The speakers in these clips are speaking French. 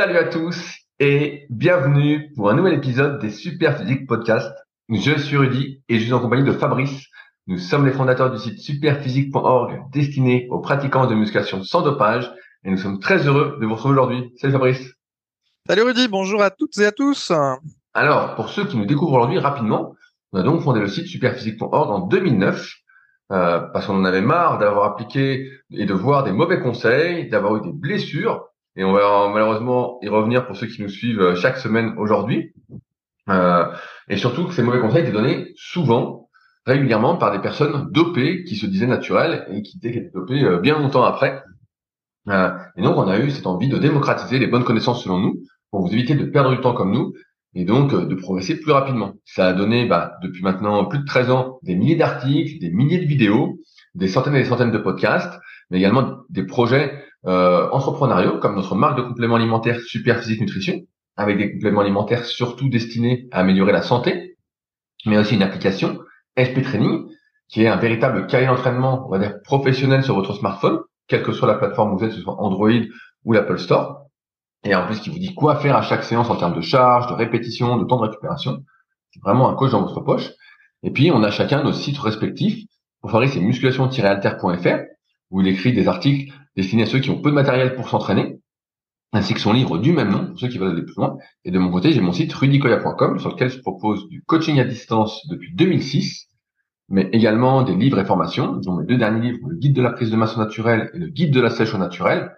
Salut à tous et bienvenue pour un nouvel épisode des Super Physique Podcast. Je suis Rudy et je suis en compagnie de Fabrice. Nous sommes les fondateurs du site superphysique.org destiné aux pratiquants de musculation sans dopage et nous sommes très heureux de vous retrouver aujourd'hui. Salut Fabrice. Salut Rudy, bonjour à toutes et à tous. Alors, pour ceux qui nous découvrent aujourd'hui rapidement, on a donc fondé le site superphysique.org en 2009 euh, parce qu'on en avait marre d'avoir appliqué et de voir des mauvais conseils, d'avoir eu des blessures et on va malheureusement y revenir pour ceux qui nous suivent euh, chaque semaine aujourd'hui. Euh, et surtout que ces mauvais conseils étaient donnés souvent, régulièrement par des personnes dopées qui se disaient naturelles et qui étaient dopées euh, bien longtemps après. Euh, et donc on a eu cette envie de démocratiser les bonnes connaissances selon nous pour vous éviter de perdre du temps comme nous et donc euh, de progresser plus rapidement. Ça a donné bah, depuis maintenant plus de 13 ans des milliers d'articles, des milliers de vidéos, des centaines et des centaines de podcasts, mais également des projets euh, entrepreneuriaux, comme notre marque de compléments alimentaires Super Physique Nutrition, avec des compléments alimentaires surtout destinés à améliorer la santé, mais aussi une application SP Training, qui est un véritable cahier d'entraînement, on va dire professionnel sur votre smartphone, quelle que soit la plateforme où vous êtes, que ce soit Android ou l'Apple Store, et en plus qui vous dit quoi faire à chaque séance en termes de charge, de répétition, de temps de récupération. C'est vraiment un coach dans votre poche. Et puis on a chacun nos sites respectifs. Pour Fabrice, c'est musculation-alter.fr, où il écrit des articles destiné à ceux qui ont peu de matériel pour s'entraîner, ainsi que son livre du même nom, pour ceux qui veulent aller plus loin. Et de mon côté, j'ai mon site rudicoya.com, sur lequel je propose du coaching à distance depuis 2006, mais également des livres et formations, dont mes deux derniers livres, le guide de la prise de masse naturelle et le guide de la sèche au naturel,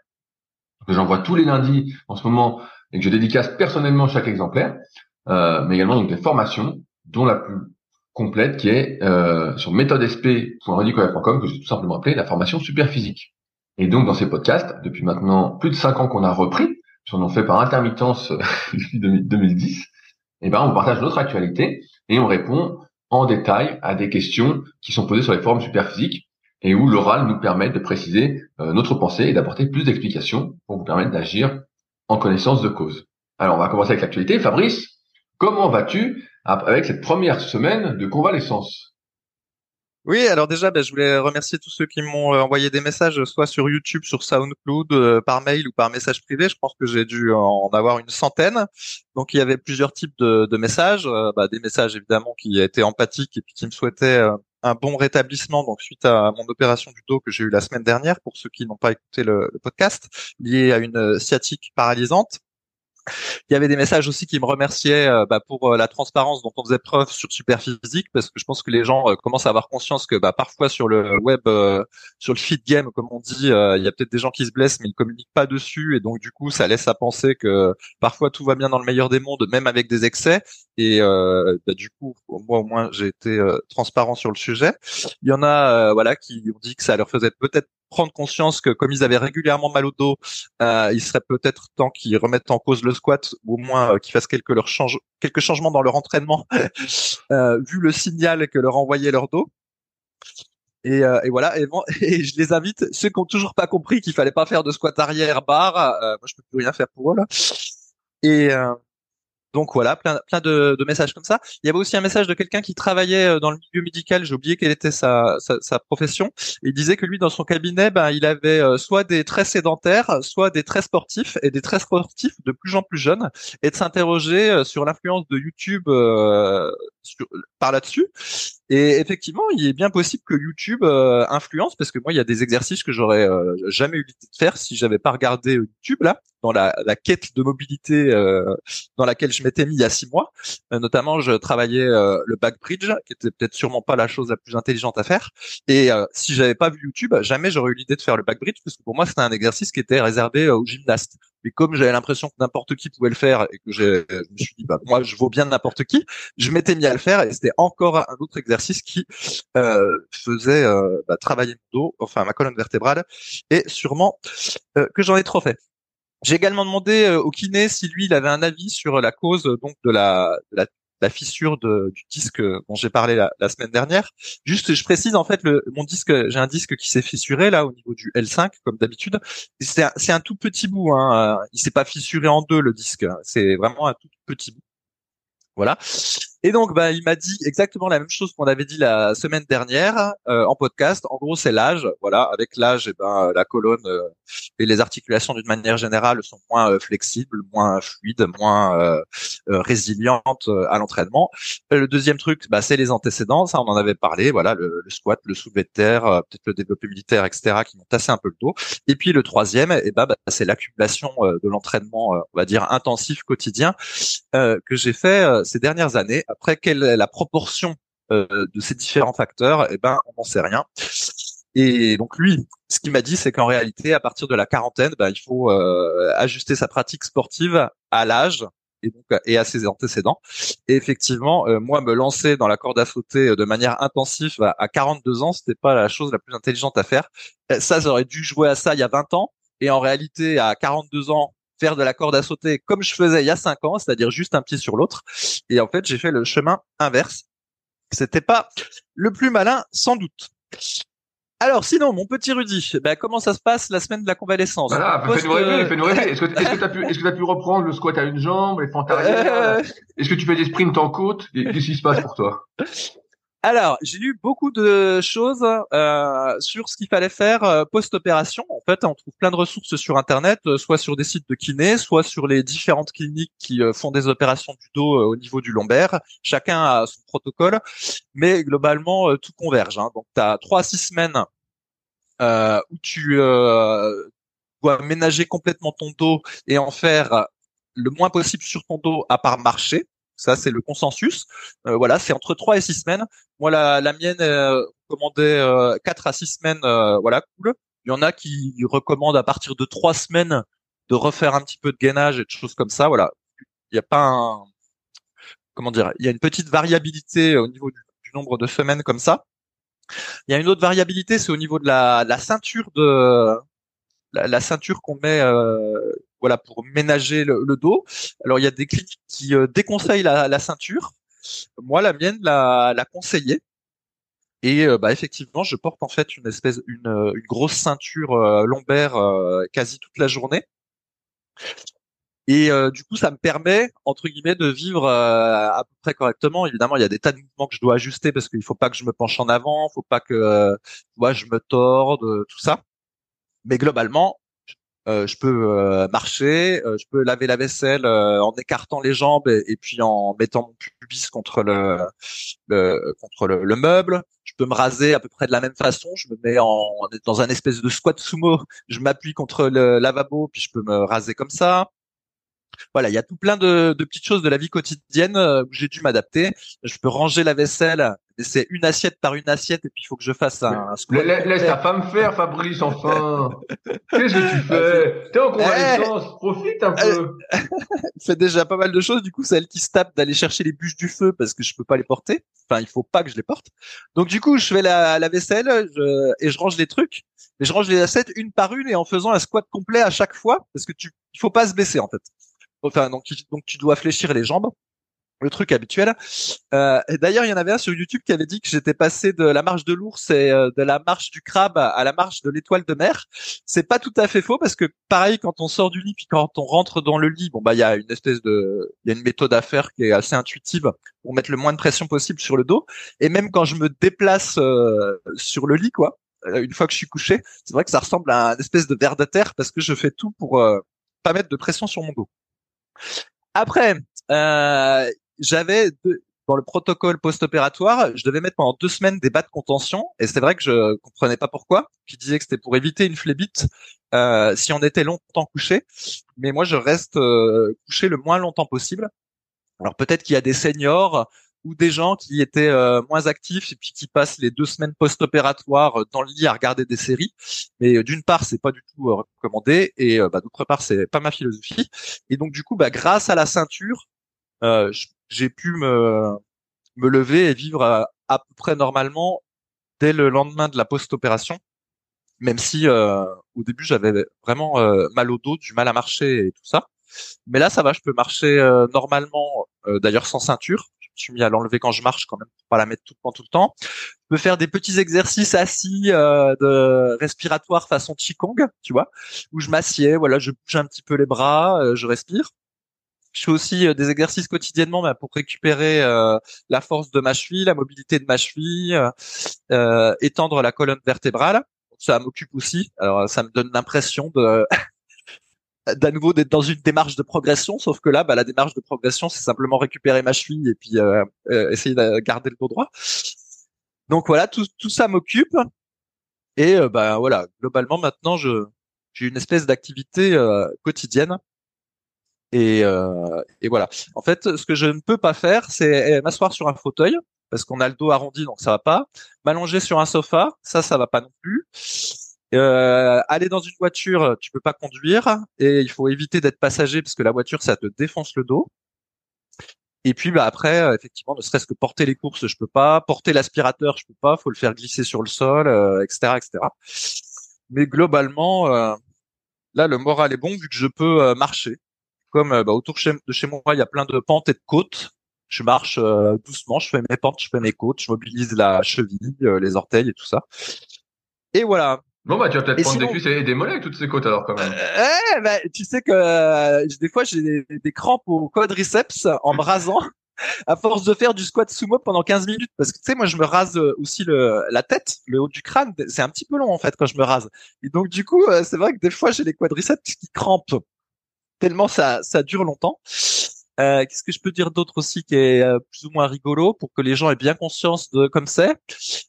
que j'envoie tous les lundis en ce moment et que je dédicace personnellement chaque exemplaire, euh, mais également donc des formations, dont la plus complète qui est euh, sur méthodesp.rudicoya.com que j'ai tout simplement appelé la formation super physique. Et donc, dans ces podcasts, depuis maintenant plus de cinq ans qu'on a repris, on en fait par intermittence euh, depuis 2010, et eh ben, on partage notre actualité et on répond en détail à des questions qui sont posées sur les forums superphysiques et où l'oral nous permet de préciser euh, notre pensée et d'apporter plus d'explications pour vous permettre d'agir en connaissance de cause. Alors, on va commencer avec l'actualité. Fabrice, comment vas-tu avec cette première semaine de convalescence? Oui, alors déjà, ben, je voulais remercier tous ceux qui m'ont euh, envoyé des messages, soit sur YouTube, sur SoundCloud, euh, par mail ou par message privé. Je pense que j'ai dû en avoir une centaine. Donc il y avait plusieurs types de, messages, euh, bah, des messages évidemment qui étaient empathiques et qui me souhaitaient un bon rétablissement donc suite à mon opération du dos que j'ai eu la semaine dernière pour ceux qui n'ont pas écouté le, le podcast lié à une sciatique paralysante il y avait des messages aussi qui me remerciaient euh, bah, pour euh, la transparence dont on faisait preuve sur Superphysique, parce que je pense que les gens euh, commencent à avoir conscience que bah, parfois sur le web, sur le feed game, comme on dit, il y a peut-être des gens qui se blessent, mais ils communiquent pas dessus, et donc du coup, ça laisse à penser que parfois tout va bien dans le meilleur des mondes, même avec des excès. Et bah, du coup, moi au moins, j'ai été transparent sur le sujet. Il y en a, voilà, qui ont dit que ça leur faisait peut-être prendre conscience que comme ils avaient régulièrement mal au dos, euh, il serait peut-être temps qu'ils remettent en cause le squat ou au moins euh, qu'ils fassent quelques, leur change, quelques changements dans leur entraînement euh, vu le signal que leur envoyait leur dos. Et, euh, et voilà, et, bon, et, je les invite, ceux qui ont toujours pas compris qu'il fallait pas faire de squat arrière barre, euh, moi je peux plus rien faire pour eux là. Et, donc voilà, plein, plein de, messages comme ça. Il y avait aussi un message de quelqu'un qui travaillait euh, dans le milieu médical. J'ai oublié quelle était sa, sa, sa, profession. Il disait que lui, dans son cabinet, ben, il avait euh, soit des traits sédentaires, soit des traits sportifs, et des traits sportifs de plus en plus jeunes, et de s'interroger euh, sur l'influence de YouTube par là-dessus. Et effectivement, il est bien possible que YouTube influence, parce que moi, il y a des exercices que j'aurais jamais eu l'idée de faire si j'avais pas regardé YouTube là, dans la, la quête de mobilité dans laquelle je m'étais mis il y a six mois. Euh, notamment, je travaillais euh, le back bridge, qui était peut-être sûrement pas la chose la plus intelligente à faire. Et euh, si j'avais pas vu YouTube, jamais j'aurais eu l'idée de faire le back bridge, parce que pour moi, c'était un exercice qui était réservé aux gymnastes. Mais comme j'avais l'impression que n'importe qui pouvait le faire et que je me suis dit, bah, moi, je vaux bien n'importe qui, je m'étais mis à le faire et c'était encore un autre exercice qui euh, faisait bah, travailler mon dos, enfin ma colonne vertébrale, et sûrement que j'en ai trop fait. J'ai également demandé euh, au kiné si lui il avait un avis sur la cause euh, donc de la, de la, fissure de, du disque dont j'ai parlé la, la, semaine dernière. Juste, je précise en fait le, mon disque, j'ai un disque qui s'est fissuré là au niveau du L5 comme d'habitude. C'est un, un, tout petit bout, hein. il s'est pas fissuré en deux le disque. C'est vraiment un tout petit bout. Voilà. Et donc, bah, il m'a dit exactement la même chose qu'on avait dit la semaine dernière euh, en podcast. En gros, c'est l'âge. Voilà, avec l'âge, eh ben, la colonne euh, et les articulations d'une manière générale sont moins euh, flexibles, moins fluides, moins résilientes à l'entraînement. Le deuxième truc, bah, c'est les antécédents. Ça, on en avait parlé. Voilà, le, squat, le soulevé de terre, peut-être le développé militaire, etc., qui m'ont tassé un peu le dos. Et puis le troisième, eh ben, bah, c'est l'accumulation de l'entraînement, on va dire intensif quotidien que j'ai fait ces dernières années après, quelle est la proportion euh, de ces différents facteurs? Eh ben, on n'en sait rien. Et donc lui, ce qu'il m'a dit, c'est qu'en réalité, à partir de la quarantaine, ben, il faut euh, ajuster sa pratique sportive à l'âge et donc et à ses antécédents. Et effectivement, euh, moi, me lancer dans la corde à sauter de manière intensive à, 42 ans, c'était pas la chose la plus intelligente à faire. Ça, j'aurais dû jouer à ça il y a 20 ans. Et en réalité, à 42 ans, faire de la corde à sauter comme je faisais il y a cinq ans, c'est-à-dire juste un pied sur l'autre. Et en fait, j'ai fait le chemin inverse. C'était pas le plus malin, sans doute. Alors, sinon, mon petit Rudy, ben, comment ça se passe la semaine de la convalescence? Fais-nous rêver, fais-nous rêver. Est-ce que tu as pu, est-ce que as pu reprendre le squat à une jambe, les fentes arrière euh. Est-ce que tu fais des sprints en côte? Qu'est-ce qui se passe pour toi? Alors, j'ai lu beaucoup de choses euh, sur ce qu'il fallait faire euh, post-opération. En fait, on trouve plein de ressources sur Internet, euh, soit sur des sites de kiné, soit sur les différentes cliniques qui font des opérations du dos au niveau du lombaire. Chacun a son protocole, mais globalement, tout converge. Hein. Donc, tu as trois à six semaines où tu dois ménager complètement ton dos et en faire le moins possible sur ton dos à part marcher. Ça, c'est le consensus. Euh, voilà, c'est entre 3 et 6 semaines. Moi, la, la mienne euh, commandait euh, 4 à 6 semaines. Euh, voilà, cool. Il y en a qui recommandent à partir de 3 semaines de refaire un petit peu de gainage et de choses comme ça. Voilà, il n'y a pas un... Comment dire Il y a une petite variabilité au niveau du, nombre de semaines comme ça. Il y a une autre variabilité, c'est au niveau de la, la ceinture de la, ceinture qu'on met euh, voilà pour ménager le, dos. Alors il y a des cliniques qui euh, déconseillent la, ceinture. Moi, la mienne l'a, l'a conseillé. Et euh, bah, effectivement, je porte en fait une espèce, une, euh, grosse ceinture lombaire quasi toute la journée. Et du coup, ça me permet entre guillemets de vivre à peu près correctement. Évidemment, il y a des tas de mouvements que je dois ajuster parce qu'il faut pas que je me penche en avant, faut pas que moi je me torde, tout ça. Mais globalement, euh, je peux euh, marcher, euh, je peux laver la vaisselle en écartant les jambes et, puis en mettant mon pubis contre le, contre le, meuble. Je peux me raser à peu près de la même façon. Je me mets en dans un espèce de squat sumo. Je m'appuie contre le lavabo puis je peux me raser comme ça. Voilà, il y a tout plein de, de petites choses de la vie quotidienne où j'ai dû m'adapter. Je peux ranger la vaisselle c'est une assiette par une assiette et puis il faut que je fasse un, Laisse ta femme faire, Fabrice, enfin. Qu'est-ce que tu fais? T'es en convalescence, eh, profite un peu. fait déjà pas mal de choses. Du coup, c'est elle qui se tape d'aller chercher les bûches du feu parce que je peux pas les porter. Enfin, il faut pas que je les porte. Donc du coup, je fais la, la vaisselle et je range les trucs. Mais je range les assiettes une par une et en faisant un squat complet à chaque fois parce que tu, il faut pas se baisser en fait. Enfin, donc, donc tu dois fléchir les jambes le truc habituel. Euh, D'ailleurs, il y en avait un sur YouTube qui avait dit que j'étais passé de la marche de l'ours et euh, de la marche du crabe à la marche de l'étoile de mer. C'est pas tout à fait faux parce que pareil, quand on sort du lit puis quand on rentre dans le lit, bon bah il y a une espèce de, il y a une méthode à faire qui est assez intuitive pour mettre le moins de pression possible sur le dos. Et même quand je me déplace euh, sur le lit, quoi, euh, une fois que je suis couché, c'est vrai que ça ressemble à un espèce de verre de terre parce que je fais tout pour euh, pas mettre de pression sur mon dos. Après, euh, j'avais dans le protocole post-opératoire, je devais mettre pendant deux semaines des bas de contention, et c'est vrai que je comprenais pas pourquoi. Qui disait que c'était pour éviter une flébite euh, si on était longtemps couché, mais moi je reste euh, couché le moins longtemps possible. Alors peut-être qu'il y a des seniors ou des gens qui étaient euh, moins actifs et puis qui passent les deux semaines post-opératoires dans le lit à regarder des séries. Mais euh, d'une part, c'est pas du tout recommandé et bah, d'autre part, c'est pas ma philosophie. Et donc du coup, bah, grâce à la ceinture, euh, j'ai pu me, me lever et vivre à, peu près normalement dès le lendemain de la post-opération, même si euh, au début j'avais vraiment euh, mal au dos, du mal à marcher et tout ça. Mais là, ça va, je peux marcher normalement, d'ailleurs sans ceinture. Je suis mis à l'enlever quand je marche quand même, pour pas la mettre tout le temps, tout le temps. Je peux faire des petits exercices assis de respiratoire façon Qigong, tu vois, où je m'assieds, voilà, je bouge un petit peu les bras, je respire. Je fais aussi des exercices quotidiennement bah, pour récupérer la force de ma cheville, la mobilité de ma cheville, étendre la colonne vertébrale. Ça m'occupe aussi. Alors ça me donne l'impression de d'à nouveau d'être dans une démarche de progression, sauf que là, bah, la démarche de progression, c'est simplement récupérer ma cheville et puis euh, euh, essayer de garder le dos droit. Donc voilà, tout, tout ça m'occupe. Et euh, bah voilà, globalement maintenant, je j'ai une espèce d'activité quotidienne. Et, et voilà. En fait, ce que je ne peux pas faire, c'est m'asseoir sur un fauteuil parce qu'on a le dos arrondi, donc ça va pas. M'allonger sur un sofa, ça, ça va pas non plus. Euh, aller dans une voiture, tu peux pas conduire et il faut éviter d'être passager parce que la voiture ça te défonce le dos. Et puis bah après euh, effectivement ne serait-ce que porter les courses je peux pas, porter l'aspirateur je peux pas, faut le faire glisser sur le sol, euh, etc etc. Mais globalement euh, là le moral est bon vu que je peux marcher. Comme bah, autour de chez moi il y a plein de pentes et de côtes, je marche doucement, je fais mes pentes, je fais mes côtes, je mobilise la cheville, les orteils et tout ça. Et voilà, Bon bah tu vas peut-être prendre des cuisses et des mollets avec toutes ces côtes alors quand même. Euh, bah, tu sais que euh, des fois j'ai des, crampes au quadriceps en me rasant à force de faire du squat sumo pendant 15 minutes parce que tu sais moi je me rase aussi le la tête, le haut du crâne, c'est un petit peu long en fait quand je me rase. Et donc du coup euh, c'est vrai que des fois j'ai les quadriceps qui crampent tellement ça ça dure longtemps. Euh, Qu'est-ce que je peux dire d'autre aussi qui est euh, plus ou moins rigolo pour que les gens aient bien conscience de comme c'est?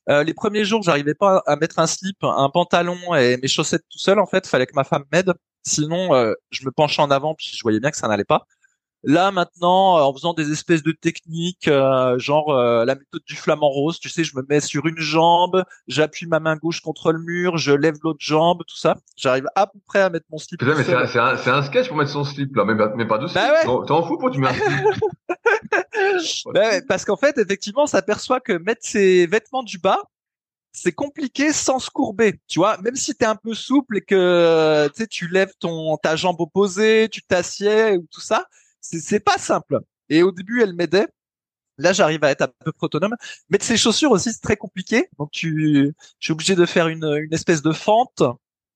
Euh, les premiers jours, j'arrivais pas à mettre un slip, un pantalon et mes chaussettes tout seul. En fait, fallait que ma femme m'aide. Sinon, je me penchais en avant puis je voyais bien que ça n'allait pas. Là maintenant, en faisant des espèces de techniques, euh, genre euh, la méthode du flamant rose, tu sais, je me mets sur une jambe, j'appuie ma main gauche contre le mur, je lève l'autre jambe, tout ça. J'arrive à peu près à mettre mon slip. mais c'est un, un, sketch pour mettre son slip là, mais, mais pas de slip. Bah ouais. T'en fous pour tu mets un slip bah ouais, Parce qu'en fait, effectivement, s'aperçoit que mettre ses vêtements du bas, c'est compliqué sans se courber, tu vois. Même si t'es un peu souple et que tu lèves ton ta jambe opposée, tu t'assieds ou tout ça, c'est pas simple. Et au début, elle m'aidait. Là, j'arrive à être un peu autonome. Mettre ses chaussures aussi, c'est très compliqué. Donc, tu, je suis obligé de faire une, une espèce de fente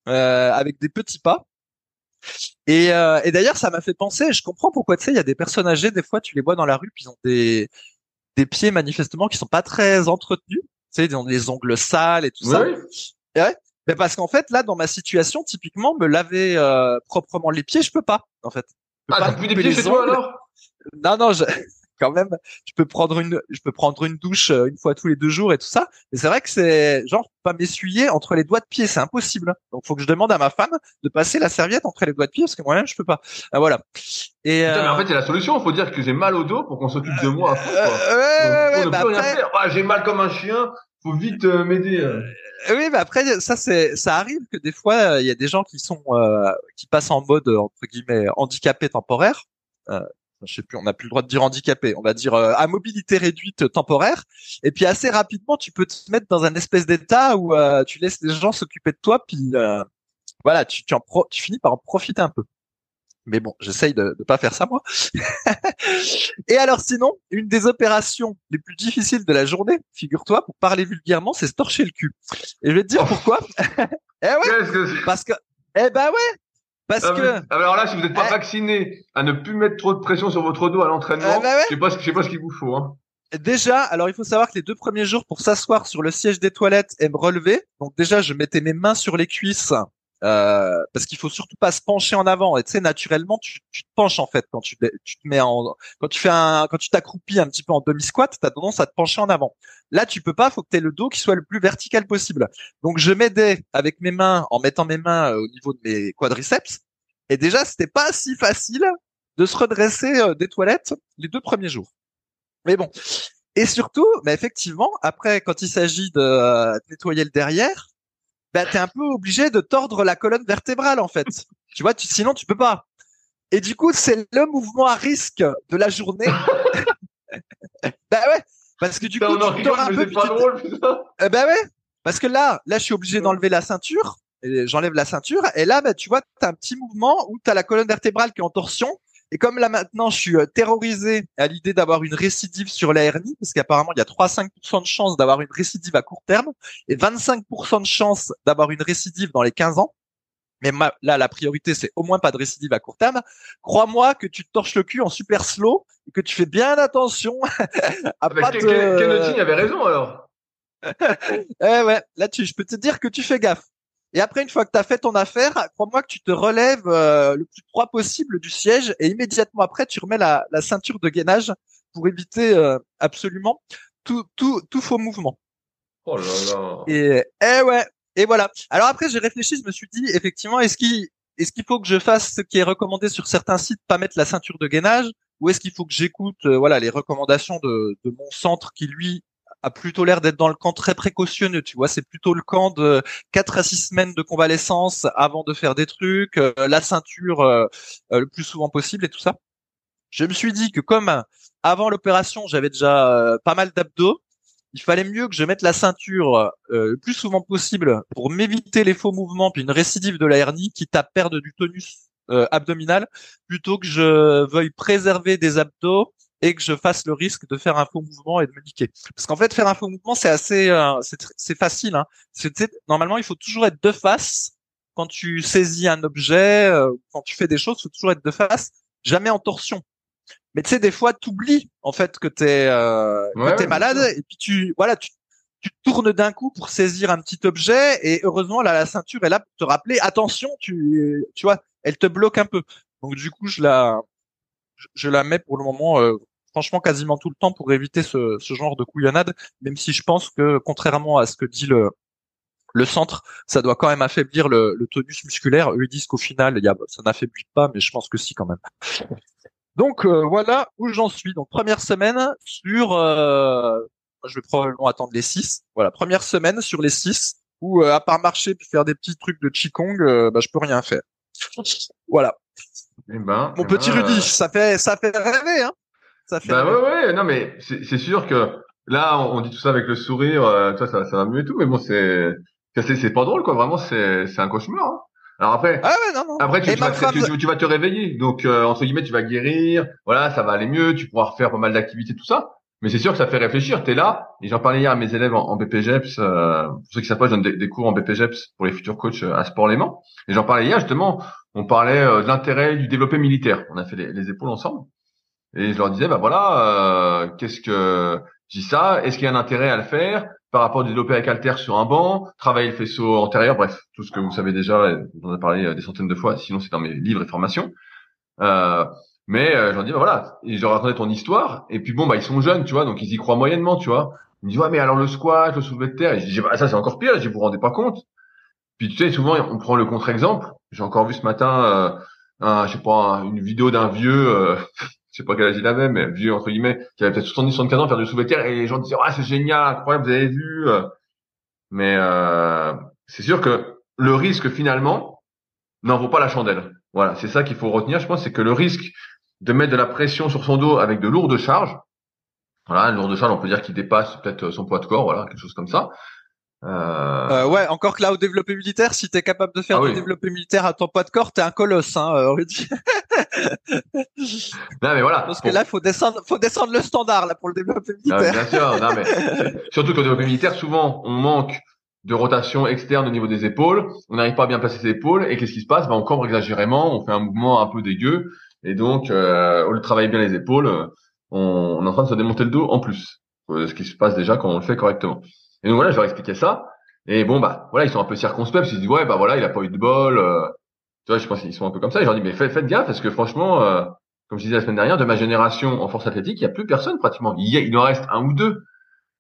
euh, avec des petits pas. Et, euh, et d'ailleurs, ça m'a fait penser. Je comprends pourquoi tu sais, il y a des personnes âgées. Des fois, tu les vois dans la rue, puis ils ont des des pieds manifestement qui sont pas très entretenus. Tu sais, ils ont des ongles sales et tout ça. ouais. Mais parce qu'en fait, là, dans ma situation, typiquement, me laver euh, proprement les pieds, je peux pas, en fait. Ah, plus des pieds chez toi alors? Non, non, je... quand même, je peux prendre une, je peux prendre une douche euh, une fois tous les deux jours et tout ça. Mais c'est vrai que c'est genre pas m'essuyer entre les doigts de pied, c'est impossible. Donc faut que je demande à ma femme de passer la serviette entre les doigts de pied parce que moi-même je peux pas. Ah, voilà. Et Putain, mais en euh, fait, c'est la solution. Il faut dire que j'ai mal au dos pour qu'on s'occupe de moi. Euh, ouais, ouais, bah après... ah, j'ai mal comme un chien. Faut vite m'aider. Oui, mais après ça c'est ça arrive que des fois il y a des gens qui sont qui passent en mode entre guillemets handicapé temporaire. Euh, je sais plus, on n'a plus le droit de dire handicapé, on va dire à mobilité réduite temporaire. Et puis assez rapidement, tu peux te mettre dans un espèce d'état où tu laisses les gens s'occuper de toi, puis voilà, tu, en tu finis par en profiter un peu. Mais bon, j'essaye de ne pas faire ça moi. et alors sinon, une des opérations les plus difficiles de la journée, figure-toi, pour parler vulgairement, c'est se torcher le cul. Et je vais te dire oh. pourquoi. eh ouais, parce que, eh ben ouais, parce ah, que. Alors là, si vous n'êtes pas eh. vacciné à ne plus mettre trop de pression sur votre dos à l'entraînement, eh ben je sais pas, je sais pas ce qu'il vous faut. Hein. Déjà, alors il faut savoir que les deux premiers jours pour s'asseoir sur le siège des toilettes et me relever, donc déjà je mettais mes mains sur les cuisses euh, parce qu'il faut surtout pas se pencher en avant. Et tu sais, naturellement, tu, tu, te penches en fait quand tu, tu te mets en, quand tu fais un, quand tu t'accroupis un petit peu en demi squat, t'as tendance à te pencher en avant. Là, tu peux pas. Faut que tu aies le dos qui soit le plus vertical possible. Donc, je m'aidais avec mes mains en mettant mes mains euh, au niveau de mes quadriceps. Et déjà, c'était pas si facile de se redresser euh, des toilettes les deux premiers jours. Mais bon. Et surtout, mais effectivement, après, quand il s'agit de nettoyer le derrière, bah, t'es un peu obligé de tordre la colonne vertébrale en fait. tu vois, tu, sinon tu peux pas. Et du coup, c'est le mouvement à risque de la journée. bah ouais, parce que du coup, tu un peu. Pas drôle, euh, bah ouais, parce que là, là, je suis obligé d'enlever la ceinture. J'enlève la ceinture et là, bah, tu vois, t'as un petit mouvement où t'as la colonne vertébrale qui est en torsion et comme là maintenant, je suis euh, terrorisé à l'idée d'avoir une récidive sur la hernie, parce qu'apparemment il y a 3-5% de chances d'avoir une récidive à court terme et 25% de chances d'avoir une récidive dans les 15 ans. mais là, la priorité, c'est au moins pas de récidive à court terme. Crois-moi que tu te torches le cul en super slow et que tu fais bien attention à pas te... Kennedy avait raison alors. eh ouais, là-dessus, je peux te dire que tu fais gaffe. Et après, une fois que tu as fait ton affaire, crois-moi que tu te relèves euh, le plus droit possible du siège et immédiatement après, tu remets la, la ceinture de gainage pour éviter euh, absolument tout, tout, tout faux mouvement. Oh là là. Et eh ouais, et voilà. Alors après, j'ai réfléchi, je me suis dit, effectivement, est-ce qu'il est-ce qu'il faut que je fasse ce qui est recommandé sur certains sites, pas mettre la ceinture de gainage, ou est-ce qu'il faut que j'écoute, euh, voilà, les recommandations de, de mon centre qui lui plutôt l'air d'être dans le camp très précautionneux, tu vois, c'est plutôt le camp de 4 à 6 semaines de convalescence avant de faire des trucs, euh, la ceinture euh, le plus souvent possible et tout ça. Je me suis dit que comme avant l'opération, j'avais déjà pas mal d'abdos, il fallait mieux que je mette la ceinture euh, le plus souvent possible pour m'éviter les faux mouvements puis une récidive de la hernie, quitte à perdre du tonus euh, abdominal, plutôt que je veuille préserver des abdos et que je fasse le risque de faire un faux mouvement et de me niquer. Parce qu'en fait, faire un faux mouvement, c'est assez, euh, c'est facile. Hein. normalement, il faut toujours être de face quand tu saisis un objet, quand tu fais des choses, il faut toujours être de face, jamais en torsion. Mais tu sais, des fois, tu oublies en fait que t'es euh, es malade et puis tu voilà, tu, tu tournes d'un coup pour saisir un petit objet et heureusement là la ceinture est là pour te rappeler attention, tu tu vois, elle te bloque un peu. Donc du coup, je la je, la mets pour le moment euh, franchement quasiment tout le temps pour éviter ce, ce genre de couillonnade, même si je pense que contrairement à ce que dit le le centre, ça doit quand même affaiblir le, le tonus musculaire. Eux ils disent qu'au final, y a, ça n'affaiblit pas, mais je pense que si quand même. Donc euh, voilà où j'en suis. Donc première semaine sur, euh, je vais probablement attendre les six. Voilà, première semaine sur les six où euh, à part marcher puis faire des petits trucs de qigong, bah, je peux rien faire. Voilà. Eh ben, Mon eh petit ben, Rudy, ça fait ça fait rêver, hein. Ça fait. Bah ouais ouais, non mais c'est sûr que là on, dit tout ça avec le sourire, ça, ça va mieux et tout, mais bon c'est c'est pas drôle quoi. Vraiment c'est c'est un cauchemar. Hein. Alors après, ah ouais, non, non. après tu, vas te, tu, vas te réveiller, donc euh, entre guillemets tu vas guérir, voilà, ça va aller mieux, tu pourras refaire pas mal d'activités, tout ça. Mais c'est sûr que ça fait réfléchir. T'es là, et j'en parlais hier à mes élèves en, en BPGEPS. Euh, pour ceux qui savent pas, je donne des, cours en BPGEPS pour les futurs coachs euh, à Sport Léman. Et j'en parlais hier justement. On parlait euh, de l'intérêt du développé militaire. On a fait les, les, épaules ensemble, et je leur disais, bah voilà, qu'est-ce que je dis ça Est-ce qu'il y a un intérêt à le faire par rapport à développer avec Alter sur un banc, travailler le faisceau antérieur, bref, tout ce que vous savez déjà, on en a parlé euh, des centaines de fois, sinon c'est dans mes livres et formations. Euh, mais euh, j'en dis, bah, voilà, et je leur racontais ton histoire, et puis bon, bah ils sont jeunes, tu vois, donc ils y croient moyennement, tu vois. Ils me disent, ouais, mais alors le squat, le soulevé de terre, et je dis, bah ça c'est encore pire, je dis, vous vous rendez pas compte. Puis tu sais, souvent on prend le contre-exemple. J'ai encore vu ce matin, euh, un, je sais pas, une vidéo d'un vieux, euh, je sais pas quel âge il avait, mais vieux entre guillemets, qui avait peut-être 70, 75 ans, faire du terre, et les gens disaient, ah, c'est génial, incroyable, vous avez vu. Euh. Mais euh, c'est sûr que le risque finalement n'en vaut pas la chandelle. Voilà, c'est ça qu'il faut retenir, je pense, c'est que le risque de mettre de la pression sur son dos avec de lourdes charges, voilà, une lourde charge, on peut dire qu'il dépasse peut-être son poids de corps, voilà, quelque chose comme ça. Euh... Euh, ouais, encore que là au développé militaire, si t'es capable de faire ah du développé militaire à ton poids de corps, t'es un colosse, hein, euh, Rudy. non mais voilà. Parce que là, faut descendre, faut descendre le standard là pour le développé militaire. bien sûr, non mais surtout qu'au développé militaire, souvent on manque de rotation externe au niveau des épaules, on n'arrive pas à bien placer ses épaules et qu'est-ce qui se passe? Ben on cambre exagérément, on fait un mouvement un peu dégueu et donc euh, au lieu de travailler bien les épaules, on, on est en train de se démonter le dos en plus, ce qui se passe déjà quand on le fait correctement. Et donc voilà, je leur expliquais ça. Et bon bah voilà, ils sont un peu circonspects, parce qu'ils se disent ouais bah voilà, il a pas eu de bol. Euh. tu vois, je pense qu'ils sont un peu comme ça. Et je leur dis mais faites, faites gaffe parce que franchement, euh, comme je disais la semaine dernière, de ma génération en force athlétique, il y a plus personne pratiquement. Il, y en reste un ou deux,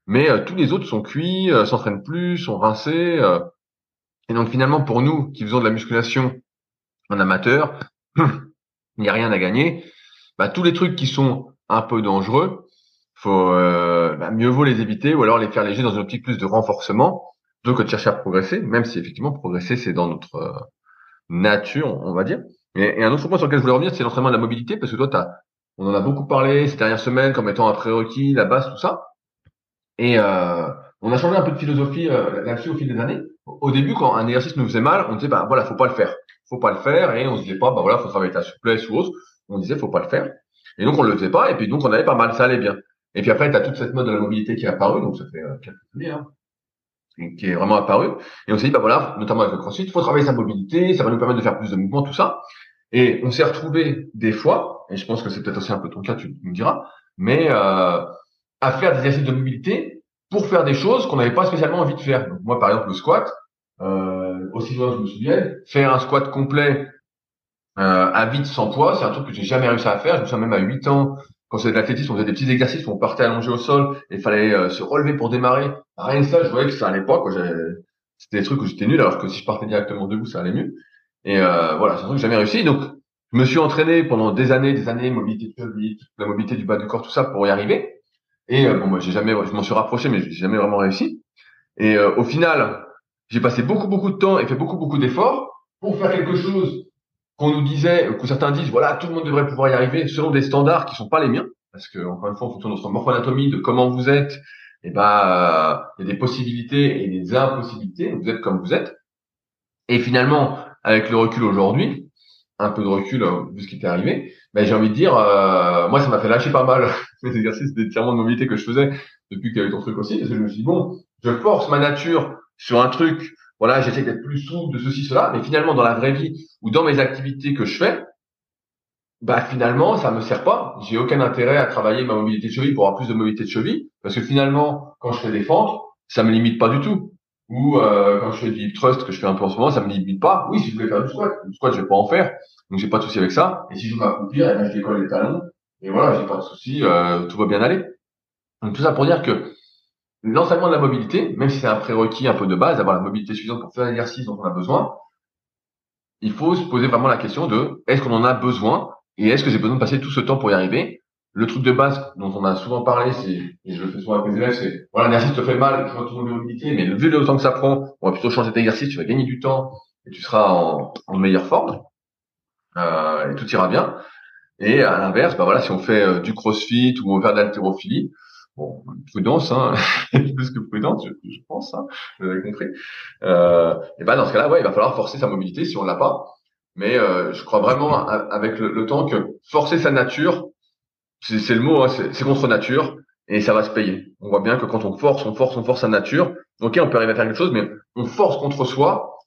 mais euh, tous les autres sont cuits, s'entraînent plus, sont rincés. Et donc finalement pour nous qui faisons de la musculation en amateur, il n'y a rien à gagner. Bah, tous les trucs qui sont un peu dangereux, faut euh, bah, mieux vaut les éviter ou alors les faire léger dans une optique plus de renforcement plutôt que de chercher à progresser, même si effectivement progresser c'est dans notre euh, nature, on va dire. Et, un autre point sur lequel je voulais revenir, c'est l'entraînement de la mobilité, parce que toi, as, on en a beaucoup parlé ces dernières semaines comme étant un prérequis, la base, tout ça. Et euh, on a changé un peu de philosophie euh, là-dessus au fil des années. Au début, quand un exercice nous faisait mal, on disait bah voilà, faut pas le faire, faut pas le faire, et on se disait pas bah voilà, faut travailler ta souplesse ou autre. On disait faut pas le faire. Et donc on le faisait pas, et puis donc on avait pas mal, ça allait bien. Et puis après, tu as toute cette mode de la mobilité qui est apparue, donc ça fait euh, quelques années. Hein. qui est vraiment apparu. Et on s'est dit, bah voilà, notamment avec le CrossFit, il faut travailler sa mobilité, ça va nous permettre de faire plus de mouvements, tout ça. Et on s'est retrouvé des fois, et je pense que c'est peut-être aussi un peu ton cas, tu me diras, mais euh, à faire des exercices de mobilité pour faire des choses qu'on n'avait pas spécialement envie de faire. Moi, par exemple, le squat, euh, aussi loin que je me souviens, faire un squat complet euh, à vide sans poids, c'est un truc que j'ai jamais réussi à faire. Je me souviens même à 8 ans, quand c'était de l'athlétisme, on faisait des petits exercices où on partait allongé au sol et il fallait euh, se relever pour démarrer. Rien que ça, je voyais que ça allait pas. C'était des trucs où j'étais nul, alors que si je partais directement debout, ça allait mieux. Et euh, voilà, c'est un truc que j'ai jamais réussi. Donc, je me suis entraîné pendant des années, des années, mobilité de cheville, la mobilité du bas du corps, tout ça, pour y arriver. Et euh, bon, moi, j'ai jamais, je m'en suis rapproché, mais j'ai jamais vraiment réussi. Et euh, au final, j'ai passé beaucoup, beaucoup de temps et fait beaucoup, beaucoup d'efforts pour faire quelque chose qu'on nous disait, que certains disent, voilà, tout le monde devrait pouvoir y arriver selon des standards qui sont pas les miens, parce que encore une fois, en fonction de notre morphoanatomie, de comment vous êtes, et eh ben, il y a des possibilités et des impossibilités. Vous êtes comme vous êtes. Et finalement, avec le recul aujourd'hui, un peu de recul euh, vu ce qui était arrivé, ben, j'ai envie de dire, euh, moi, ça m'a fait lâcher pas mal les exercices d'étirement de mobilité que je faisais depuis qu'il y avait ton truc aussi, parce que je me suis dit, bon, je force ma nature sur un truc voilà, j'essaie d'être plus souple de ceci, cela, mais finalement, dans la vraie vie ou dans mes activités que je fais, bah finalement, ça me sert pas. J'ai aucun intérêt à travailler ma mobilité de cheville pour avoir plus de mobilité de cheville, parce que finalement, quand je fais des fentes, ça me limite pas du tout. Ou euh, quand je fais du hip thrust que je fais un peu en ce moment, ça me limite pas. Oui, si je voulais faire du squat, du squat, je vais pas en faire, donc j'ai pas de souci avec ça. Et si je veux m'accomplir, eh ben, je décolle les talons, et voilà, j'ai pas de souci, euh, tout va bien aller. Donc tout ça pour dire que l'enseignement de la mobilité, même si c'est un prérequis un peu de base, d'avoir la mobilité suffisante pour faire l'exercice dont on a besoin, il faut se poser vraiment la question de est-ce qu'on en a besoin et est-ce que j'ai besoin de passer tout ce temps pour y arriver? Le truc de base dont on a souvent parlé, c'est et je le fais souvent avec mes élèves, c'est voilà l'exercice te fait mal, tu vas tourner mobilité, mais vu le temps que ça prend, on va plutôt changer d'exercice, tu vas gagner du temps et tu seras en, en meilleure forme euh, et tout ira bien. Et à l'inverse, bah voilà, si on fait euh, du crossfit ou on fait de l'haltérophilie, bon, prudence, hein, plus que prudence, je, pense, hein, vous avez compris. Euh, et ben dans ce cas-là, ouais, il va falloir forcer sa mobilité si on l'a pas. Mais euh, je crois vraiment avec le, temps que forcer sa nature, c'est le mot, hein, c'est contre nature et ça va se payer. On voit bien que quand on force, on force, on force sa nature. Ok, on peut arriver à faire quelque chose, mais on force contre soi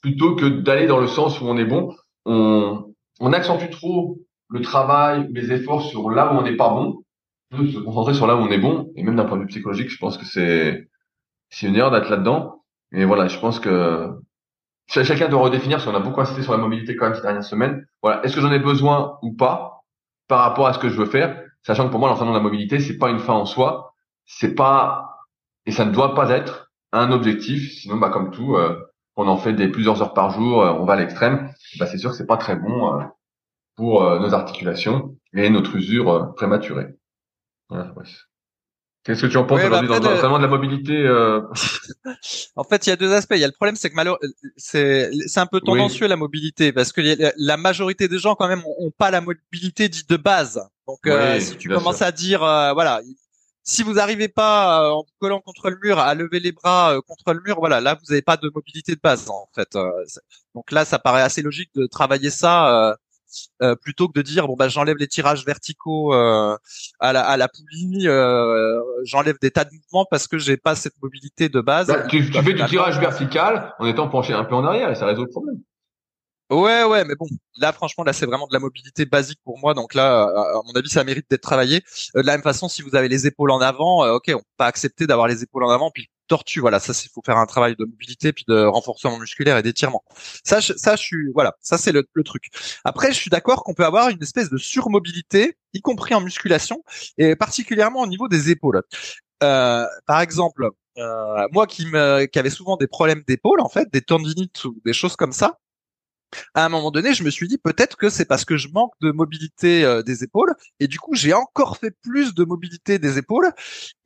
plutôt que d'aller dans le sens où on est bon. On, on accentue trop le travail, les efforts sur là où on n'est pas bon se concentrer sur là où on est bon. Et même d'un point de vue psychologique, je pense que c'est c'est une erreur d'être là-dedans. Et voilà, je pense que chacun doit redéfinir, si on a beaucoup insisté sur la mobilité quand même ces dernières semaines, voilà, est-ce que j'en ai besoin ou pas par rapport à ce que je veux faire, sachant que pour moi l'entraînement de la mobilité, c'est pas une fin en soi, c'est pas et ça ne doit pas être un objectif, sinon bah comme tout, euh, on en fait des plusieurs heures par jour, euh, on va à l'extrême, bah c'est sûr que c'est pas très bon euh, pour nos articulations et notre usure prématurée. Qu'est-ce que tu en penses aujourd'hui bah, dans vraiment de la mobilité euh... En fait, il y a deux aspects. Il y a le problème, c'est que malheureusement, c'est un peu tendancieux la mobilité parce que la majorité des gens quand même ont pas la mobilité dite de base. Donc, euh, si tu commences à dire, euh, voilà, si vous n'arrivez pas euh, en collant contre le mur à lever les bras contre le mur, voilà, là vous n'avez pas de mobilité de base en fait. donc là, ça paraît assez logique de travailler ça euh, plutôt que de dire bon bah j'enlève les tirages verticaux euh, à la à la poulie, euh, j'enlève des tas de mouvements parce que j'ai pas cette mobilité de base. Bah, tu, fais du tirage vertical en étant penché un peu en arrière et ça résout le problème. Ouais, ouais, mais bon, là, franchement, là, c'est vraiment de la mobilité basique pour moi. Donc là, à mon avis, ça mérite d'être travaillé. de la même façon, si vous avez les épaules en avant, ok, on peut pas accepter d'avoir les épaules en avant, puis tortue. Voilà, ça, il faut faire un travail de mobilité puis de renforcement musculaire et d'étirement. Ça, je, ça, je suis, voilà, ça c'est le, truc. Après, je suis d'accord qu'on peut avoir une espèce de surmobilité, y compris en musculation et particulièrement au niveau des épaules. Euh, par exemple, euh, moi qui me, qui avait souvent des problèmes d'épaule, en fait, des tendinites ou des choses comme ça, à un moment donné, je me suis dit peut-être que c'est parce que je manque de mobilité euh, des épaules et du coup j'ai encore fait plus de mobilité des épaules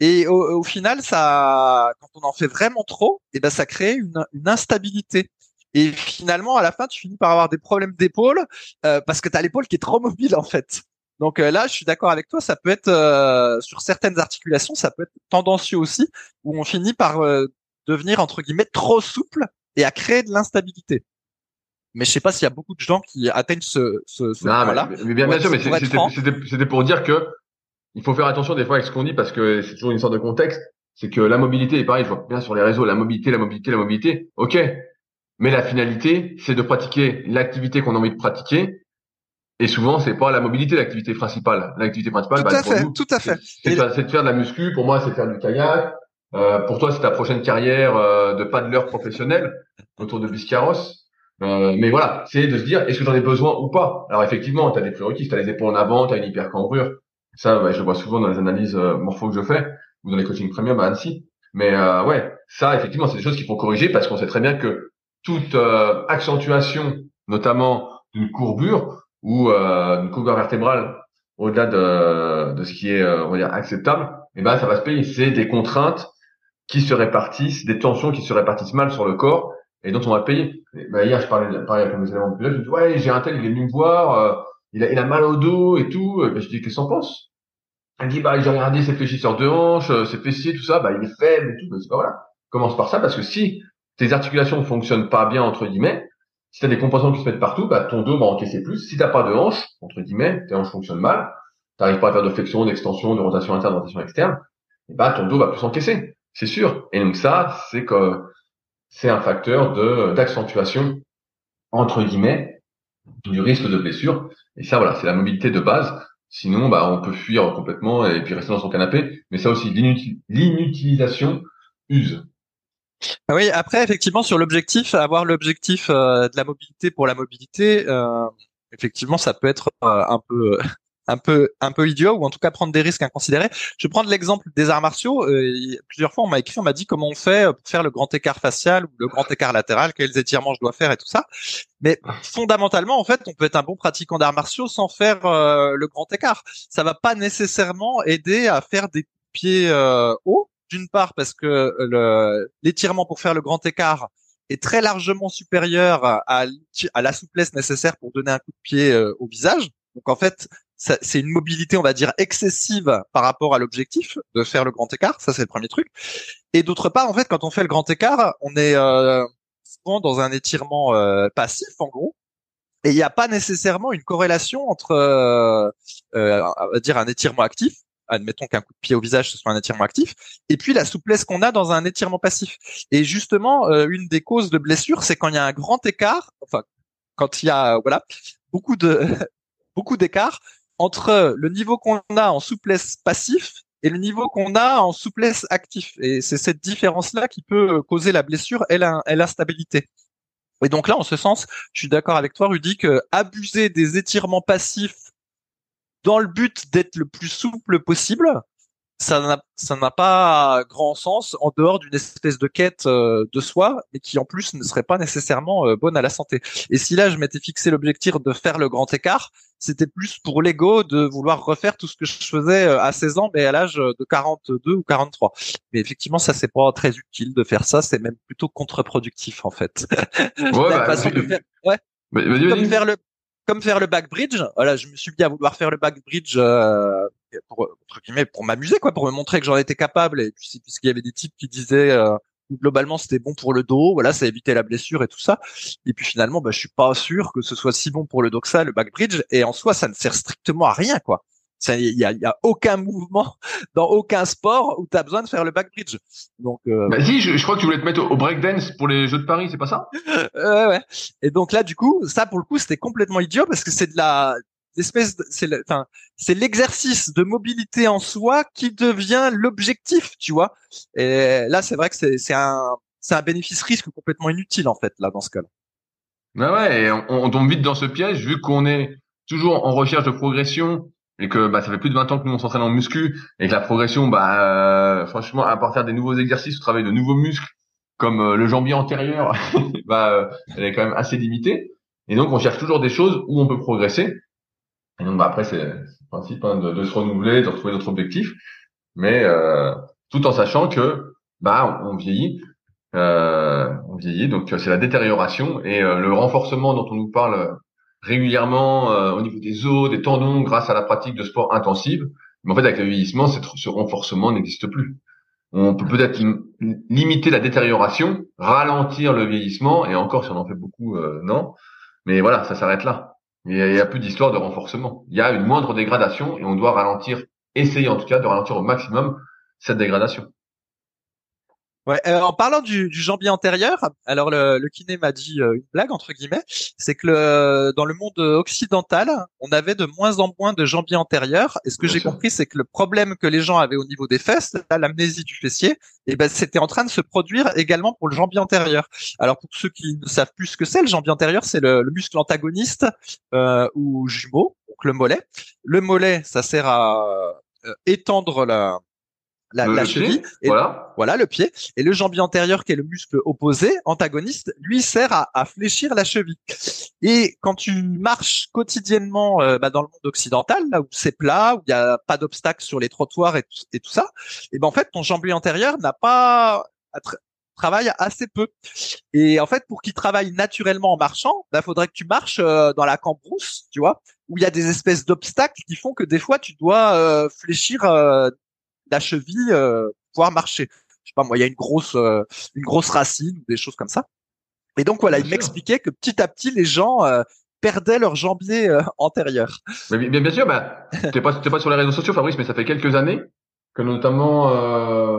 et au, final ça, quand on en fait vraiment trop, et eh ben ça crée une, une instabilité. Et finalement, à la fin, tu finis par avoir des problèmes d'épaule euh, parce que tu as l'épaule qui est trop mobile en fait. Donc euh, là, je suis d'accord avec toi, ça peut être sur certaines articulations, ça peut être tendancieux aussi, où on finit par devenir entre guillemets trop souple et à créer de l'instabilité mais je sais pas s'il y a beaucoup de gens qui atteignent ce, ce, ce point-là. Mais, bien, bien sûr, mais c'était pour dire que il faut faire attention des fois avec ce qu'on dit parce que c'est toujours une sorte de contexte. c'est que la mobilité, et pareil, je vois bien sur les réseaux, la mobilité, la mobilité, la mobilité, ok. Mais la finalité, c'est de pratiquer l'activité qu'on a envie de pratiquer. Et souvent, c'est pas la mobilité l'activité principale. L'activité principale, tout bah, à pour fait, nous, tout à fait. c'est de, faire- de faire de la muscu. Pour moi, c'est de faire du kayak. Euh, pour toi, c'est ta prochaine carrière euh, de paddleur professionnel autour de Biscarros. Euh, mais voilà, c'est de se dire, est-ce que j'en ai besoin ou pas? Alors effectivement, tu as des prérequis, tu as les épaules en avant, tu as une hypercambrure. Ça, ouais, je le vois souvent dans les analyses euh, morpho que je fais ou dans les coachings premium à Annecy. Mais euh, ouais, ça, effectivement, c'est des choses qu'il faut corriger parce qu'on sait très bien que toute euh, accentuation, notamment d'une courbure ou euh, d'une courbure vertébrale au-delà de, de ce qui est, on va dire, acceptable, eh ben, ça va se payer. C'est des contraintes qui se répartissent, des tensions qui se répartissent mal sur le corps et dont on va payer. Ben, hier, je parlais, pareil avec mes éléments de pilote, je me dis, ouais, j'ai un tel, il est venu me voir, euh, il, a, il a mal au dos et tout. Et ben, je dis, qu'est-ce qu'on pense Elle dit, bah, j'ai regardé ses fléchisseurs de hanches, euh, ses fessiers, tout ça, bah, il est faible et tout. Ben, c'est voilà. Commence par ça parce que si tes articulations ne fonctionnent pas bien, entre guillemets, si tu as des compensations qui se mettent partout, bah, ton dos va encaisser plus. Si t'as pas de hanches, entre guillemets, tes hanches fonctionnent mal, t'arrives pas à faire de flexion, d'extension, de rotation interne, de rotation externe, et bah, ton dos va plus encaisser. C'est sûr. Et donc ça, c'est que c'est un facteur d'accentuation entre guillemets du risque de blessure. Et ça, voilà, c'est la mobilité de base. Sinon, bah, on peut fuir complètement et puis rester dans son canapé. Mais ça aussi, l'inuti- l'inutilisation use. Ah Oui, après effectivement sur l'objectif, avoir l'objectif euh, de la mobilité pour la mobilité, euh, effectivement ça peut être euh, un peu un peu un peu idiot ou en tout cas prendre des risques inconsidérés. Je prendre l'exemple des arts martiaux. Euh, plusieurs fois on m'a écrit, on m'a dit comment on fait pour faire le grand écart facial ou le grand écart latéral, quels étirements je dois faire et tout ça. Mais fondamentalement en fait, on peut être un bon pratiquant d'arts martiaux sans faire euh, le grand écart. Ça va pas nécessairement aider à faire des pieds euh, hauts d'une part parce que l'étirement pour faire le grand écart est très largement supérieur à, à la souplesse nécessaire pour donner un coup de pied euh, au visage. Donc en fait, c'est une mobilité, on va dire, excessive par rapport à l'objectif de faire le grand écart. Ça, c'est le premier truc. Et d'autre part, en fait, quand on fait le grand écart, on est euh, souvent dans un étirement euh, passif, en gros. Et il n'y a pas nécessairement une corrélation entre, euh, euh, on va dire, un étirement actif admettons qu'un coup de pied au visage ce soit un étirement actif, et puis la souplesse qu'on a dans un étirement passif. Et justement, euh, une des causes de blessure, c'est quand il y a un grand écart, enfin quand il y a voilà beaucoup de beaucoup d'écart entre le niveau qu'on a en souplesse passif et le niveau qu'on a en souplesse actif. Et c'est cette différence-là qui peut causer la blessure et l'instabilité. Et donc là, en ce sens, je suis d'accord avec toi, Rudy, que abuser des étirements passifs dans le but d'être le plus souple possible, ça n'a ça n'a pas grand sens en dehors d'une espèce de quête euh, de soi, mais qui en plus ne serait pas nécessairement euh, bonne à la santé. Et si là je m'étais fixé l'objectif de faire le grand écart, c'était plus pour l'ego de vouloir refaire tout ce que je faisais euh, à 16 ans, mais à l'âge de 42 ou 43. Mais effectivement, ça c'est pas très utile de faire ça, c'est même plutôt contre-productif en fait. Ouais, La bah, façon de vas-y, faire- ouais vas-y, comme faire le comme faire le back bridge. Voilà, je me suis mis à vouloir faire le back bridge euh, pour entre guillemets pour m'amuser quoi, pour me montrer que j'en étais capable et puis puisqu'il y avait des types qui disaient euh, globalement c'était bon pour le dos, voilà, ça évitait la blessure et tout ça. Et puis finalement, bah je suis pas sûr que ce soit si bon pour le dos que ça, le back bridge et en soi ça ne sert strictement à rien quoi. Il y a, y a aucun mouvement dans aucun sport où tu as besoin de faire le back bridge. Donc euh, Bah, si, je, je crois que tu voulais te mettre au, au breakdance pour les Jeux de Paris, c'est pas ça? Ouais, ouais. Et donc là, du coup, ça pour le coup, c'était complètement idiot parce que c'est de la espèce, de- c'est, enfin, c'est l'exercice de mobilité en soi qui devient l'objectif, tu vois. Et là, c'est vrai que c'est, un, c'est un bénéfice-risque complètement inutile en fait là dans ce cas-là. Bah ouais, on, on tombe vite dans ce piège vu qu'on est toujours en recherche de progression et que bah, ça fait plus de 20 ans que nous on s'entraîne en muscu et que la progression, bah euh, franchement, à part faire des nouveaux exercices ou travailler de nouveaux muscles comme euh, le jambier antérieur, bah euh, elle est quand même assez limitée. Et donc on cherche toujours des choses où on peut progresser. Bah, après c'est le principe hein, de, de se renouveler, de retrouver d'autres objectifs, mais euh, tout en sachant que bah on vieillit euh, on vieillit, donc euh, c'est la détérioration et euh, le renforcement dont on nous parle régulièrement euh, au niveau des os, des tendons, grâce à la pratique de sport intensive. Mais en fait, avec le vieillissement, ce renforcement n'existe plus. On peut peut-être lim- limiter la détérioration, ralentir le vieillissement, et encore si on en fait beaucoup, euh, non. Mais voilà, ça s'arrête là. Il y a plus d'histoire de renforcement. Il y a une moindre dégradation et on doit ralentir, essayer en tout cas de ralentir au maximum cette dégradation. Ouais, euh, en parlant du, du jambier antérieur, alors le, le kiné m'a dit euh, une blague entre guillemets, c'est que le, dans le monde occidental, on avait de moins en moins de jambier antérieur. Et ce que j'ai compris, c'est que le problème que les gens avaient au niveau des fesses, l'amnésie du fessier, et eh ben c'était en train de se produire également pour le jambier antérieur. Alors pour ceux qui ne savent plus ce que c'est, le jambier antérieur, c'est le, le, muscle antagoniste euh, ou jumeau, donc le mollet. Le mollet, ça sert à euh, étendre la la, la cheville. Et, voilà. Voilà le pied. Et le jambier antérieur, qui est le muscle opposé, antagoniste, lui sert à, à fléchir la cheville. Et quand tu marches quotidiennement euh, bah, dans le monde occidental, là où c'est plat, où il n'y a pas d'obstacles sur les trottoirs et, et, tout ça, et ben en fait ton jambier antérieur n'a pas travaille assez peu. Et en fait, pour qu'il travaille naturellement en marchant, il bah, faudrait que tu marches euh, dans la cambrousse, tu vois, où il y a des espèces d'obstacles qui font que des fois tu dois euh, fléchir la cheville euh, pouvoir marcher. Je sais pas moi, il y a une grosse euh, une grosse racine ou des choses comme ça. Et donc voilà, il m'expliquait que petit à petit les gens euh, perdaient leur jambier antérieur. Mais bien, bien sûr, bah, t'es pas t'es pas sur les réseaux sociaux, Fabrice, mais ça fait quelques années que notamment, euh,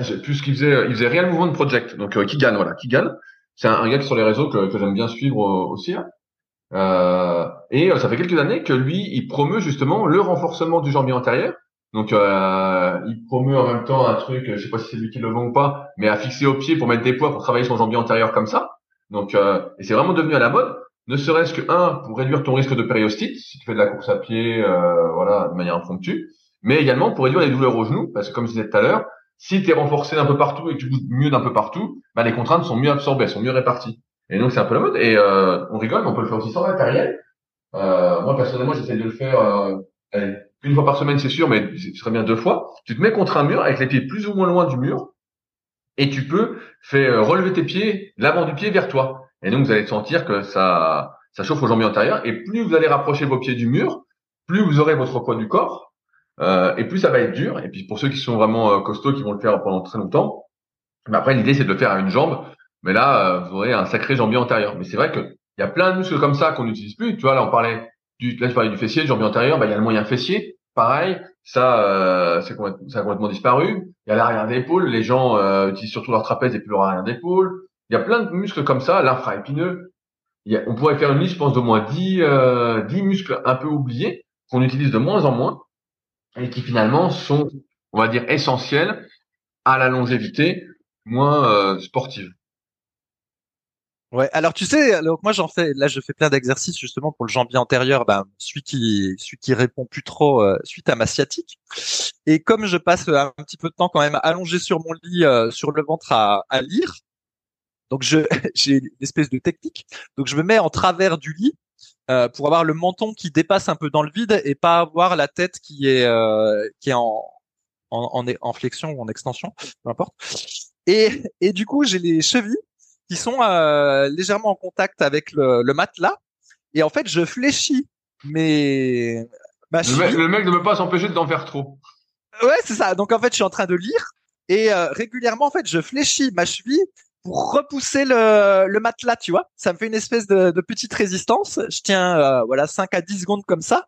j'ai plus ce qu'il faisait, il faisait Real Movement Project, donc qui gagne, voilà, qui gagne. C'est un, gars qui sur les réseaux que, que j'aime bien suivre aussi. Hein. Euh, et ça fait quelques années que lui, il promeut justement le renforcement du jambier antérieur donc, euh, il promeut en même temps un truc, je sais pas si c'est lui qui le vend ou pas, mais à fixer au pied pour mettre des poids pour travailler son jambier antérieur comme ça. Donc, euh, et c'est vraiment devenu à la mode. Ne serait-ce que un pour réduire ton risque de périostite si tu fais de la course à pied, euh, voilà, de manière impromptue, mais également pour réduire les douleurs aux genoux, parce que comme je disais tout à l'heure, si tu es renforcé d'un peu partout et que tu bouges mieux d'un peu partout, bah, les contraintes sont mieux absorbées, sont mieux réparties. Et donc c'est un peu la mode. Et euh, on rigole, mais on peut le faire aussi sans matériel. Euh, moi personnellement, j'essaie de le faire. Euh, allez, une fois par semaine, c'est sûr, mais ce serait bien deux fois. Tu te mets contre un mur avec les pieds plus ou moins loin du mur et tu peux faire euh, relever tes pieds, l'avant du pied vers toi. Et donc, vous allez sentir que ça, ça chauffe aux jambes antérieures. Et plus vous allez rapprocher vos pieds du mur, plus vous aurez votre poids du corps, euh, et plus ça va être dur. Et puis, pour ceux qui sont vraiment euh, costauds, qui vont le faire pendant très longtemps, mais après, l'idée, c'est de le faire à une jambe. Mais là, vous aurez un sacré jambier antérieur. Mais c'est vrai qu'il y a plein de muscles comme ça qu'on n'utilise plus. Tu vois, là, on parlait du, là, je parlais du fessier, du jambier antérieur. Bah, il y a le moyen fessier pareil, ça, euh, complètement, ça a complètement disparu. Il y a l'arrière d'épaule, les gens euh, utilisent surtout leur trapèze et plus leur arrière d'épaule. Il y a plein de muscles comme ça, l'infraépineux. on pourrait faire une liste, je pense, d'au moins 10, euh, 10 muscles un peu oubliés qu'on utilise de moins en moins et qui finalement sont, on va dire, essentiels à la longévité moins euh, sportive. Ouais, alors tu sais, moi j'en fais, là je fais plein d'exercices justement pour le jambier antérieur, ben celui qui, celui qui répond plus trop euh, suite à ma sciatique. Et comme je passe un petit peu de temps quand même allongé sur mon lit, euh, sur le ventre à, à lire, donc je j'ai une espèce de technique. Donc je me mets en travers du lit euh, pour avoir le menton qui dépasse un peu dans le vide et pas avoir la tête qui est qui est en en, en, en flexion ou en extension, peu importe. Et, et du coup, j'ai les chevilles qui sont euh, légèrement en contact avec le, le, matelas. Et en fait, je fléchis mes le, mec, ne veut pas s'empêcher d'en faire trop. Ouais, c'est ça. Donc en fait, je suis en train de lire et euh, régulièrement, en fait, je fléchis ma cheville pour repousser le, le matelas, tu vois. Ça me fait une espèce de, de petite résistance. Je tiens, euh, voilà, 5 à 10 secondes comme ça,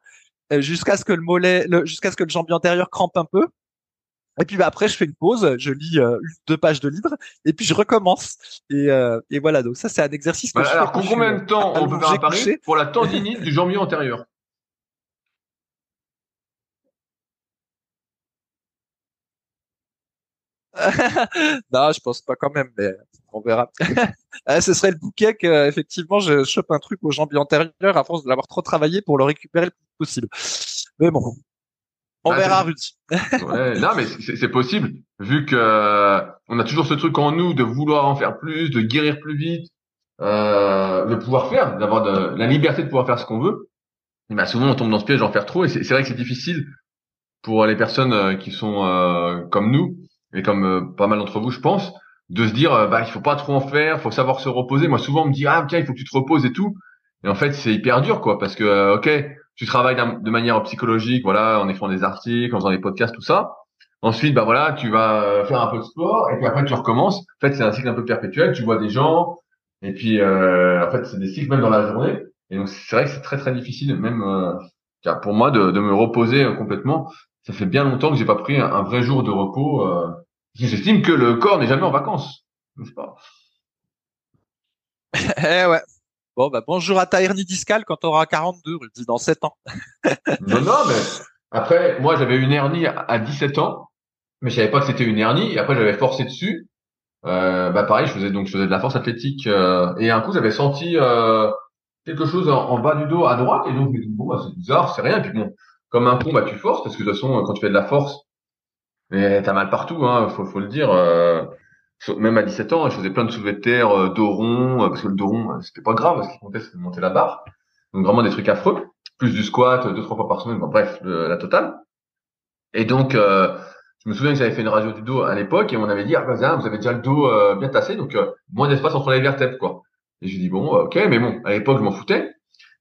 jusqu'à ce que le mollet, jusqu'à ce que le jambier antérieur crampe un peu. Et puis bah, après, je fais une pause, je lis euh, deux pages de livre, et puis je recommence. Et, euh, et voilà, donc ça c'est un exercice. Que bah, alors, combien de temps on peut faire pour la tendinite du jambier antérieur? Non, je pense pas quand même, mais on verra. Ah, ce serait le bouquet que, effectivement, je chope un truc au jambier antérieur à force de l'avoir trop travaillé pour le récupérer le plus possible. Mais bon, on bah, verra, ouais, non, mais c'est possible, vu que euh, on a toujours ce truc en nous de vouloir en faire plus, de guérir plus vite, euh, de pouvoir faire, d'avoir de, la liberté de pouvoir faire ce qu'on veut. Et bah, souvent, on tombe dans ce piège d'en faire trop, et c'est vrai que c'est difficile pour les personnes euh, qui sont euh, comme nous, et comme pas mal d'entre vous, je pense, de se dire, bah, il faut pas trop en faire, faut savoir se reposer. Moi, souvent, on me dit, ah, tiens, il faut que tu te reposes et tout. Et en fait, c'est hyper dur, quoi, parce que, ok, tu travailles de manière psychologique, voilà, en écrivant des articles, en faisant des podcasts, tout ça. Ensuite, bah voilà, tu vas faire un peu de sport et puis après tu recommences. En fait, c'est un cycle un peu perpétuel. Tu vois des gens et puis euh, en fait, c'est des cycles même dans la journée. Et donc c'est vrai que c'est très très difficile, même euh, pour moi, de, de, me reposer complètement. Ça fait bien longtemps que j'ai pas pris un, vrai jour de repos. Euh, J'estime que le corps n'est jamais en vacances, n'est-ce pas? Eh ouais. Bon, bah, bonjour à ta hernie discale quand tu auras 42, Rudy, dans 7 ans. non, non, mais après, moi, j'avais une hernie à 17 ans, mais je savais pas que c'était une hernie, et après, j'avais forcé dessus. Euh, bah, pareil, je faisais donc, je faisais de la force athlétique, euh, et un coup, j'avais senti, euh, quelque chose en, bas du dos à droite, et donc, je me dit, bon, bah, c'est bizarre, c'est rien, et puis bon, comme un con, bah, tu forces, parce que de toute façon, quand tu fais de la force, t'as mal partout, hein, faut, le dire, même à 17 ans, je faisais plein de soulevés de terre, euh, dos rond, euh, parce que le dos rond, euh, c'était pas grave, ce qui comptait, c'était de monter la barre. Donc vraiment des trucs affreux, plus du squat, deux, trois fois par semaine, bref, la totale. Et donc, je me souviens que j'avais fait une radio du dos à l'époque et on avait dit, ah bah, vous avez déjà le dos bien tassé, donc moins d'espace entre les vertèbres, quoi. Et j'ai dit, bon, ok, mais bon, à l'époque, je m'en foutais.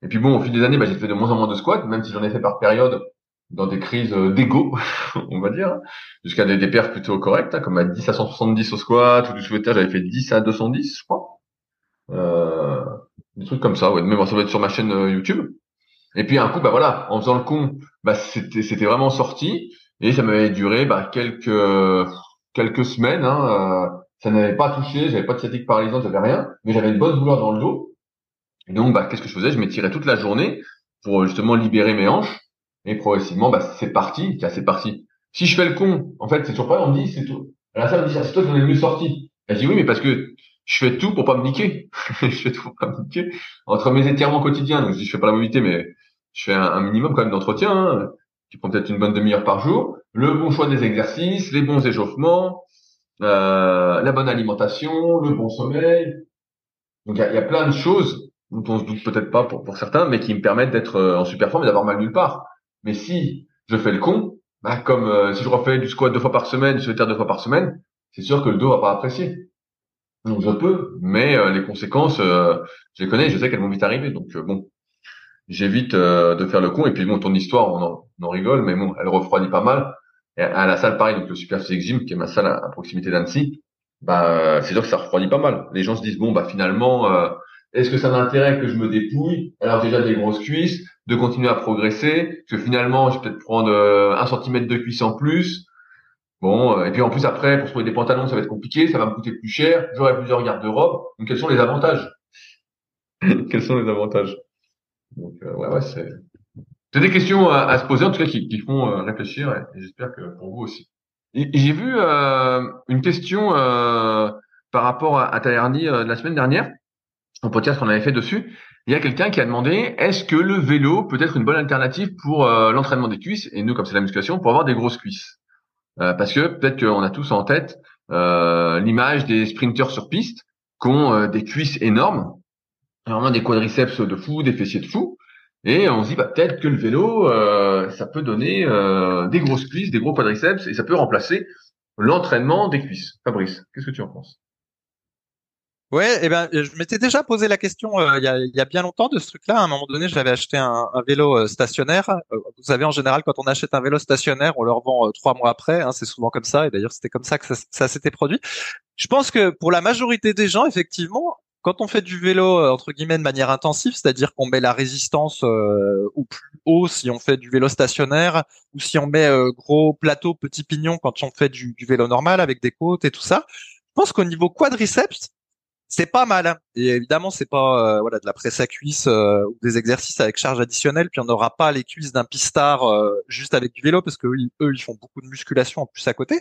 Et puis bon, au fil des années, bah, j'ai fait de moins en moins de squats, même si j'en ai fait par période, dans des crises euh, d'ego, on va dire, jusqu'à des, des plutôt corrects, hein, comme à 10 à 170 au squat, ou du souhaitage, j'avais fait 10 à 210, je crois. Euh, des trucs comme ça, ouais. Bon, ça va être sur ma chaîne euh, YouTube. Et puis un coup, bah voilà, en faisant le con, bah c'était vraiment sorti et ça m'avait duré bah quelques quelques semaines. Hein, ça n'avait pas touché, j'avais pas de sciatique paralysante, j'avais rien, mais j'avais une bonne douleur dans le dos. Donc bah qu'est-ce que je faisais? Je m'étirais toute la journée pour justement libérer mes hanches et progressivement, bah, c'est parti, c'est parti. Si je fais le con, en fait, c'est toujours pas, on me dit, c'est tout. À la fin, on me dit, c'est toi qui en es le mieux sorti. Elle dit, oui, mais parce que je fais tout pour pas me niquer. je fais tout pour pas me niquer. Entre mes étirements quotidiens, donc je dis, je fais pas la mobilité, mais je fais un, minimum quand même d'entretien, hein, qui prend peut-être une bonne demi-heure par jour. Le bon choix des exercices, les bons échauffements, euh, la bonne alimentation, le bon sommeil. Donc il y a, y a, plein de choses dont on se doute peut-être pas pour, pour certains, mais qui me permettent d'être euh, en super forme et d'avoir mal nulle part. Mais si je fais le con, bah, comme euh, si je refais du squat deux fois par semaine, du terre deux fois par semaine, c'est sûr que le dos va pas apprécier. Donc je peux, mais euh, les conséquences, euh, je les connais, je sais qu'elles vont vite arriver. Donc bon, j'évite de faire le con. Et puis bon, ton histoire, on en, rigole, mais bon, elle refroidit pas mal. Et à la salle, pareil, donc le Super qui est ma salle à, proximité d'Annecy, bah c'est sûr que ça refroidit pas mal. Les gens se disent bon, bah finalement, est-ce que ça m'intéresse que je me dépouille? Alors déjà des grosses cuisses de continuer à progresser, parce que finalement, je vais peut-être prendre euh, un centimètre de cuisse en plus. Bon, euh, et puis en plus après, pour trouver des pantalons, ça va être compliqué, ça va me coûter plus cher, j'aurai plusieurs garde-robes. Donc quels sont les avantages? Quels sont les avantages? Donc euh, ouais, ouais, c'est c'est des questions à, se poser en tout cas qui, qui font réfléchir et, j'espère que pour vous aussi. Et, j'ai vu une question par rapport à, à de la semaine dernière, au podcast qu'on avait fait dessus il y a quelqu'un qui a demandé est-ce que le vélo peut être une bonne alternative pour euh, l'entraînement des cuisses? Et nous comme c'est la musculation pour avoir des grosses cuisses. Euh, parce que peut-être qu'on a tous en tête euh, l'image des sprinteurs sur piste qui ont des cuisses énormes vraiment des quadriceps de fou des fessiers de fou. Et on se dit bah, peut-être que le vélo ça peut donner des grosses cuisses des gros quadriceps et ça peut remplacer l'entraînement des cuisses. Fabrice qu'est-ce que tu en penses? Ouais, eh ben, je m'étais déjà posé la question euh, il, y a, y, a, bien longtemps de ce truc-là. À un moment donné, j'avais acheté un, un vélo euh, stationnaire. Euh, vous savez, en général, quand on achète un vélo stationnaire, on le revend trois mois après. Hein, c'est souvent comme ça. Et d'ailleurs, c'était comme ça que ça, ça s'était produit. Je pense que pour la majorité des gens, effectivement, quand on fait du vélo entre guillemets de manière intensive, c'est-à-dire qu'on met la résistance au plus haut si on fait du vélo stationnaire, ou si on met gros plateau, petit pignon quand on fait du, du vélo normal avec des côtes et tout ça, je pense qu'au niveau quadriceps, c'est pas mal. Hein. Et évidemment, c'est pas euh, voilà de la presse à cuisse euh, ou des exercices avec charge additionnelle. Puis on n'aura pas les cuisses d'un pistard euh, juste avec du vélo parce que eux, ils font beaucoup de musculation en plus à côté.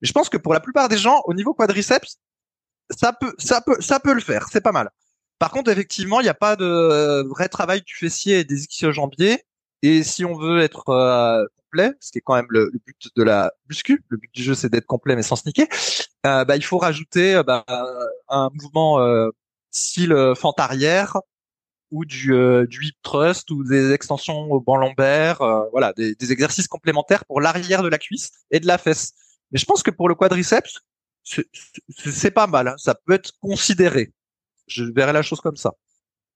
Mais je pense que pour la plupart des gens, au niveau quadriceps, ça peut, ça peut, ça peut le faire. C'est pas mal. Par contre, effectivement, il n'y a pas de vrai travail du fessier et des ischio-jambiers. Et si on veut être ce qui est quand même le, but de la muscu. Le but du jeu, c'est d'être complet mais sans sniquer. Euh, bah, il faut rajouter euh, bah, un mouvement euh, style fente arrière ou du, du hip thrust ou des extensions au banc lombaire, voilà, des, exercices complémentaires pour l'arrière de la cuisse et de la fesse. Mais je pense que pour le quadriceps, c'est pas mal. Hein. Ça peut être considéré. Je verrais la chose comme ça.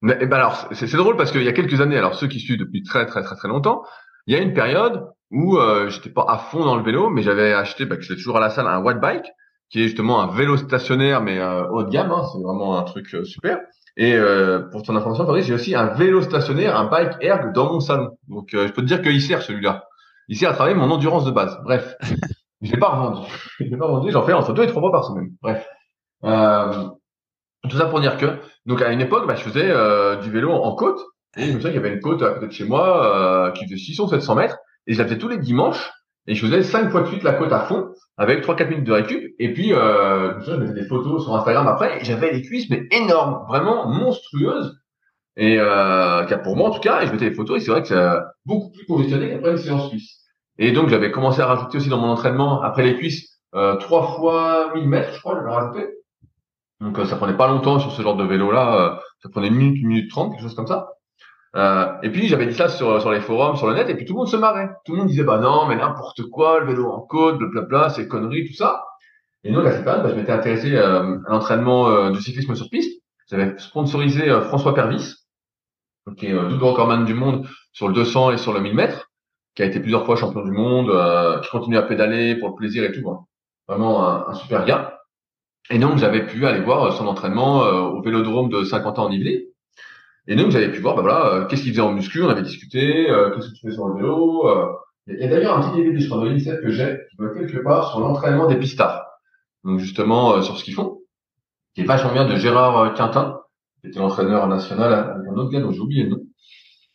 Eh ben alors, c'est drôle parce qu'il y a quelques années, alors ceux qui suivent depuis très très très très longtemps, il y a une période où euh, j'étais pas à fond dans le vélo, mais j'avais acheté, bah, que j'étais toujours à la salle, un watt bike, qui est justement un vélo stationnaire mais euh, haut de gamme. Hein, c'est vraiment un truc euh, super. Et euh, pour ton information, Fabrice, j'ai aussi un vélo stationnaire, un bike erg dans mon salon. Donc je peux te dire qu'il sert celui-là. Il sert à travailler mon endurance de base. Bref. Je l'ai pas revendu. je l'ai pas revendu. J'en fais entre deux et trois fois par semaine. Bref. Euh, tout ça pour dire que, donc à une époque, bah, je faisais euh, du vélo en, côte. Et je me souviens qu'il y avait une côte à côté de chez moi euh, qui faisait 600 700 mètres. Et je la faisais tous les dimanches. Et je faisais cinq fois de suite la côte à fond avec trois quatre minutes de récup. Et puis, euh, je mettais des photos sur Instagram après. Et j'avais les cuisses mais énormes, vraiment monstrueuses. Et euh, pour moi en tout cas, et je mettais des photos. Et c'est vrai que c'est beaucoup plus congestionné qu'après une séance cuisse. Et donc j'avais commencé à rajouter aussi dans mon entraînement après les cuisses euh, trois fois 1000 mètres, je crois, j'avais rajouté. Donc euh, ça prenait pas longtemps sur ce genre de vélo là, euh, ça prenait une minute, une minute trente, quelque chose comme ça. Euh, et puis j'avais dit ça sur, sur les forums, sur le net, et puis tout le monde se marrait. Tout le monde disait bah non, mais n'importe quoi, le vélo en côte, le blabla, c'est conneries, tout ça. Et donc à cette période, bah, je m'étais intéressé euh, à l'entraînement euh, du cyclisme sur piste. J'avais sponsorisé François Pervis, qui est double recordman du monde sur le 200 et sur le 1000 mètres, qui a été plusieurs fois champion du monde, qui continue à pédaler pour le plaisir et tout. Vraiment un, super gars. Et donc, j'avais pu aller voir euh, son entraînement euh, au Vélodrome de 50 ans en Yvelines. Et donc, j'avais pu voir, bah voilà, euh, qu'est-ce qu'il faisait en muscu, on avait discuté, qu'est-ce que tu fais sur le vélo. Il y a d'ailleurs un petit DVD sur le que j'ai, qui doit quelque part sur l'entraînement des pistards. Donc, justement, sur ce qu'ils font, qui est vachement bien de Gérard Quintin, qui était l'entraîneur national avec un autre gars dont j'ai oublié le nom.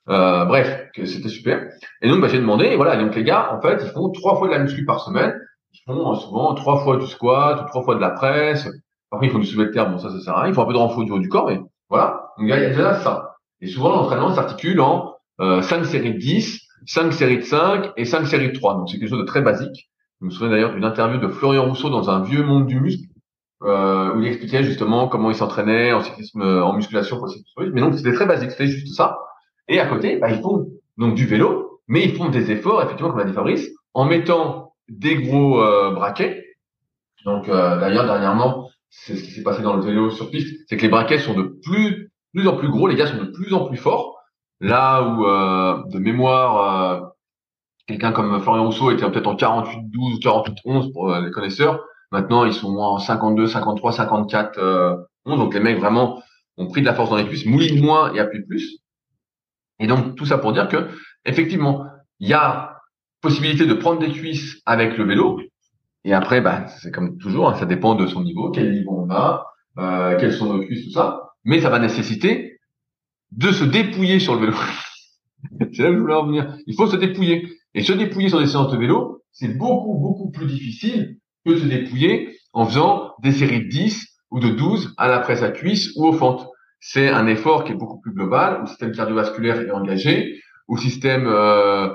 Euh, bref, que c'était super. Et donc, bah, j'ai demandé, et voilà, donc les gars, en fait, ils font trois fois de la muscu par semaine, ils font euh, souvent trois fois du squat trois fois de la presse. Après, ils font du soulevé de terre, bon ça, ça sert à rien. Ils font un peu de renfort du haut du corps, mais voilà. Donc, il y a déjà ça. Et souvent, l'entraînement s'articule en euh, 5 séries de 10, 5 séries de 5 et 5 séries de 3. Donc, c'est quelque chose de très basique. Je me souviens d'ailleurs d'une interview de Florian Rousseau dans un vieux monde du muscle, euh, où il expliquait justement comment il s'entraînait en cyclisme, en musculation pour le cyclisme. Mais donc, c'était très basique, c'était juste ça. Et à côté, bah, ils font donc du vélo, mais ils font des efforts, effectivement, comme l'a dit Fabrice, en mettant des gros euh, braquets. Donc euh, d'ailleurs dernièrement, c'est ce qui s'est passé dans le vélo sur piste, c'est que les braquets sont de plus, plus en plus gros, les gars sont de plus en plus forts. Là où euh, de mémoire, quelqu'un comme Florian Rousseau était peut-être en 48-12 ou 48-11 pour les connaisseurs. Maintenant, ils sont en 52, 53, 54, 11. Donc les mecs vraiment ont pris de la force dans les cuisses, moulinent moins et appuient plus. Et donc tout ça pour dire que effectivement, il y a possibilité de prendre des cuisses avec le vélo. Et après, bah, c'est comme toujours, hein, ça dépend de son niveau, quel niveau on a, euh, quelles sont nos cuisses, tout ça. Mais ça va nécessiter de se dépouiller sur le vélo. c'est là que je voulais en venir. Il faut se dépouiller. Et se dépouiller sur des séances de vélo, c'est beaucoup, beaucoup plus difficile que se dépouiller en faisant des séries de 10 ou de 12 à la presse à cuisse ou aux fentes. C'est un effort qui est beaucoup plus global, où le système cardiovasculaire est engagé, où le système euh,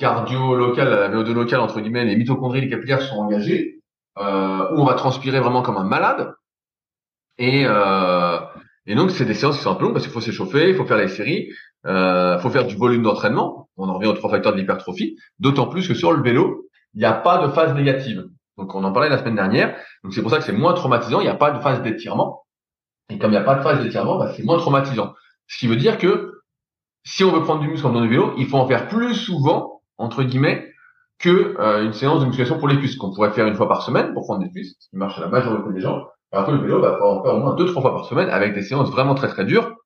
cardio local, la VO2 locale, entre guillemets, les mitochondries, les capillaires sont engagés, euh, où on va transpirer vraiment comme un malade. Et, euh, et donc, c'est des séances qui sont un peu longues parce qu'il faut s'échauffer, il faut faire les séries, euh, il faut faire du volume d'entraînement. On en revient aux trois facteurs de l'hypertrophie. D'autant plus que sur le vélo, il n'y a pas de phase négative. Donc, on en parlait la semaine dernière. Donc, c'est pour ça que c'est moins traumatisant. Il n'y a pas de phase d'étirement. Et comme il n'y a pas de phase d'étirement, bah, c'est moins traumatisant. Ce qui veut dire que si on veut prendre du muscle en faisant du vélo, il faut en faire plus souvent entre guillemets, que euh, une séance de musculation pour les cuisses qu'on pourrait faire une fois par semaine pour prendre des cuisses, ce qui marche à la majorité des gens. Alors que le vélo, va en faire au moins deux trois fois par semaine avec des séances vraiment très très dures,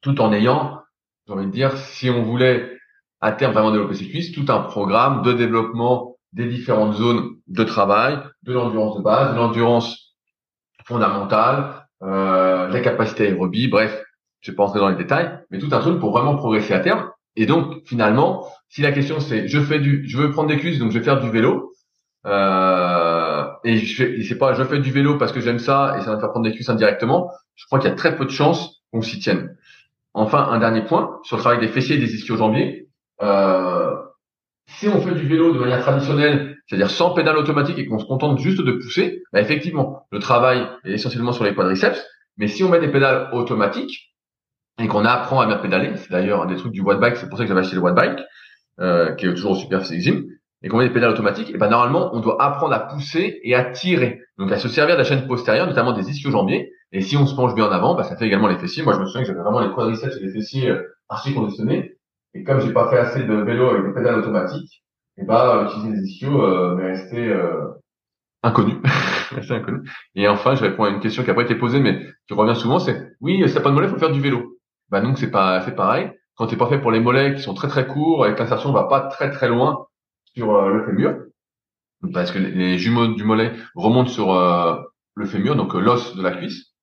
tout en ayant, j'ai envie de dire, si on voulait à terme vraiment développer ses cuisses, tout un programme de développement des différentes zones de travail, de l'endurance de base, de l'endurance fondamentale, euh, la capacité aérobie, bref, je vais pas entrer dans les détails, mais tout un truc pour vraiment progresser à terme. Et donc finalement, si la question c'est je fais du, je veux prendre des cuisses, donc je vais faire du vélo, euh, et je c'est pas je fais du vélo parce que j'aime ça et ça va me faire prendre des cuisses indirectement. Je crois qu'il y a très peu de chances qu'on s'y tienne. Enfin, un dernier point sur le travail des fessiers et des ischio-jambiers. Euh, si on fait du vélo de manière traditionnelle, c'est-à-dire sans pédale automatique et qu'on se contente juste de pousser, bah effectivement, le travail est essentiellement sur les quadriceps. Mais si on met des pédales automatiques et qu'on apprend à bien pédaler, c'est d'ailleurs un des trucs du watt bike, c'est pour ça que j'avais acheté le watt bike, euh, qui est toujours super gym, et qu'on met des pédales automatiques, et ben normalement on doit apprendre à pousser et à tirer, donc à se servir de la chaîne postérieure, notamment des ischio-jambiers. Et si on se penche bien en avant, bah, ça fait également les fessiers. Moi je me souviens que j'avais vraiment les quadriceps et les fessiers euh, archi conditionnés, et comme j'ai pas fait assez de vélo avec des pédales automatiques, et bah utiliser les ischios euh, m'est resté euh, inconnu. inconnu. Et enfin, je réponds à une question qui a pas été posée, mais qui revient souvent, c'est oui, ça pas de mollet, faut faire du vélo. Bah donc c'est pas, c'est pareil quand c'est pas fait pour les mollets qui sont très très courts, avec l'insertion va pas très très loin sur euh, le fémur. parce que les jumeaux du mollet remontent sur euh, le fémur, donc euh, l'os de la cuisse.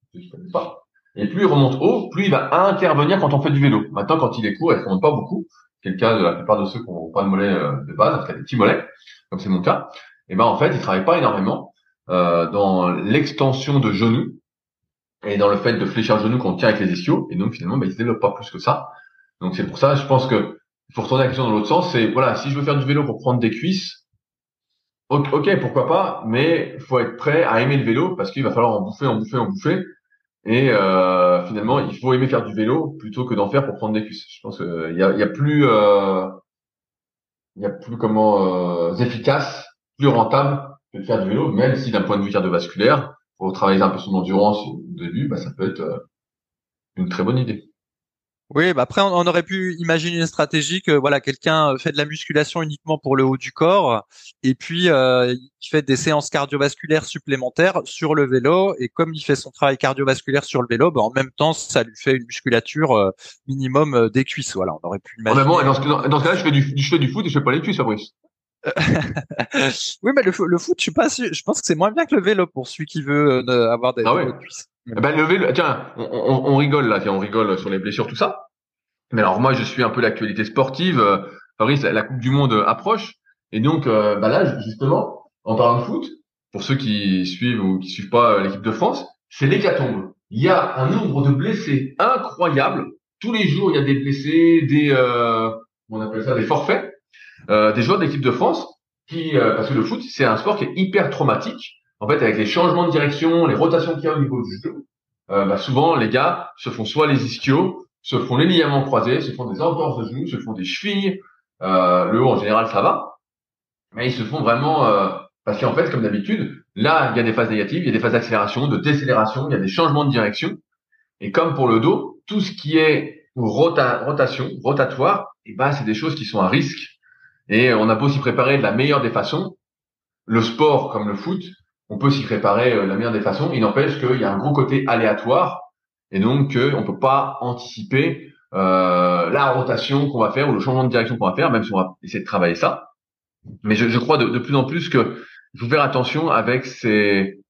Et plus il remonte haut, plus il va intervenir quand on fait du vélo. Maintenant, quand il est court, il ne remonte pas beaucoup. C'est le cas de la plupart de ceux qui n'ont pas de mollet de base, en fait des petits mollets, comme c'est mon cas. Et ben en fait, il travaille pas énormément euh, dans l'extension de genoux et dans le fait de fléchir le genou qu'on tient avec les ischios. Et donc finalement, ben, il se développe pas plus que ça. Donc c'est pour ça, je pense que il faut retourner la question dans l'autre sens. C'est voilà, si je veux faire du vélo pour prendre des cuisses, ok, pourquoi pas, mais faut être prêt à aimer le vélo parce qu'il va falloir en bouffer, en bouffer, en bouffer. Et euh, finalement, il faut aimer faire du vélo plutôt que d'en faire pour prendre des cuisses. Je pense qu'il y a, y a plus, euh, il y a plus comment euh, efficace, plus rentable que de faire du vélo, même si d'un point de vue cardiovasculaire, pour travailler un peu son endurance au début, bah, ça peut être euh, une très bonne idée. Oui, bah après on, aurait pu imaginer une stratégie que voilà quelqu'un fait de la musculation uniquement pour le haut du corps et puis euh, il fait des séances cardiovasculaires supplémentaires sur le vélo et comme il fait son travail cardiovasculaire sur le vélo, bah, en même temps ça lui fait une musculature euh, minimum euh, des cuisses. Voilà, on aurait pu imaginer. bon, dans ce, dans ce cas-là, je fais du, je fais du foot et je fais pas les cuisses, Fabrice. Oui, mais le, le, foot, je suis pas Je pense que c'est moins bien que le vélo pour celui qui veut avoir des, ah. Eh ben, le vélo, tiens, on, on, on, rigole là, tiens, on rigole sur les blessures, tout ça. Mais alors moi, je suis un peu l'actualité sportive. Euh, Fabrice, la Coupe du Monde approche, et donc euh, bah là, justement, en parlant de foot, pour ceux qui suivent ou qui suivent pas euh, l'équipe de France, c'est l'hécatombe. Il y a un nombre de blessés incroyable. Tous les jours, il y a des blessés, des euh, on appelle ça des forfaits, euh, des joueurs d'équipe de France qui, parce que le foot, c'est un sport qui est hyper traumatique en fait, avec les changements de direction, les rotations qu'il y a au niveau du jeu, euh, bah, souvent les gars se font soit les ischios, se font les ligaments croisés, se font des entorses de genoux, se font des chevilles. Euh, le haut en général ça va, mais ils se font vraiment euh, parce qu'en fait, comme d'habitude, là il y a des phases négatives, il y a des phases d'accélération, de décélération, il y a des changements de direction. Et comme pour le dos, tout ce qui est rotation, rotatoire, et eh ben c'est des choses qui sont à risque. Et on a beau s'y préparer de la meilleure des façons, le sport comme le foot, on peut s'y préparer euh, la meilleure des façons. Il n'empêche qu'il y a un gros côté aléatoire et donc ne peut pas anticiper euh, la rotation qu'on va faire ou le changement de direction qu'on va faire, même si on va essayer de travailler ça. Mais je, crois de, plus en plus que il faut faire attention avec ces,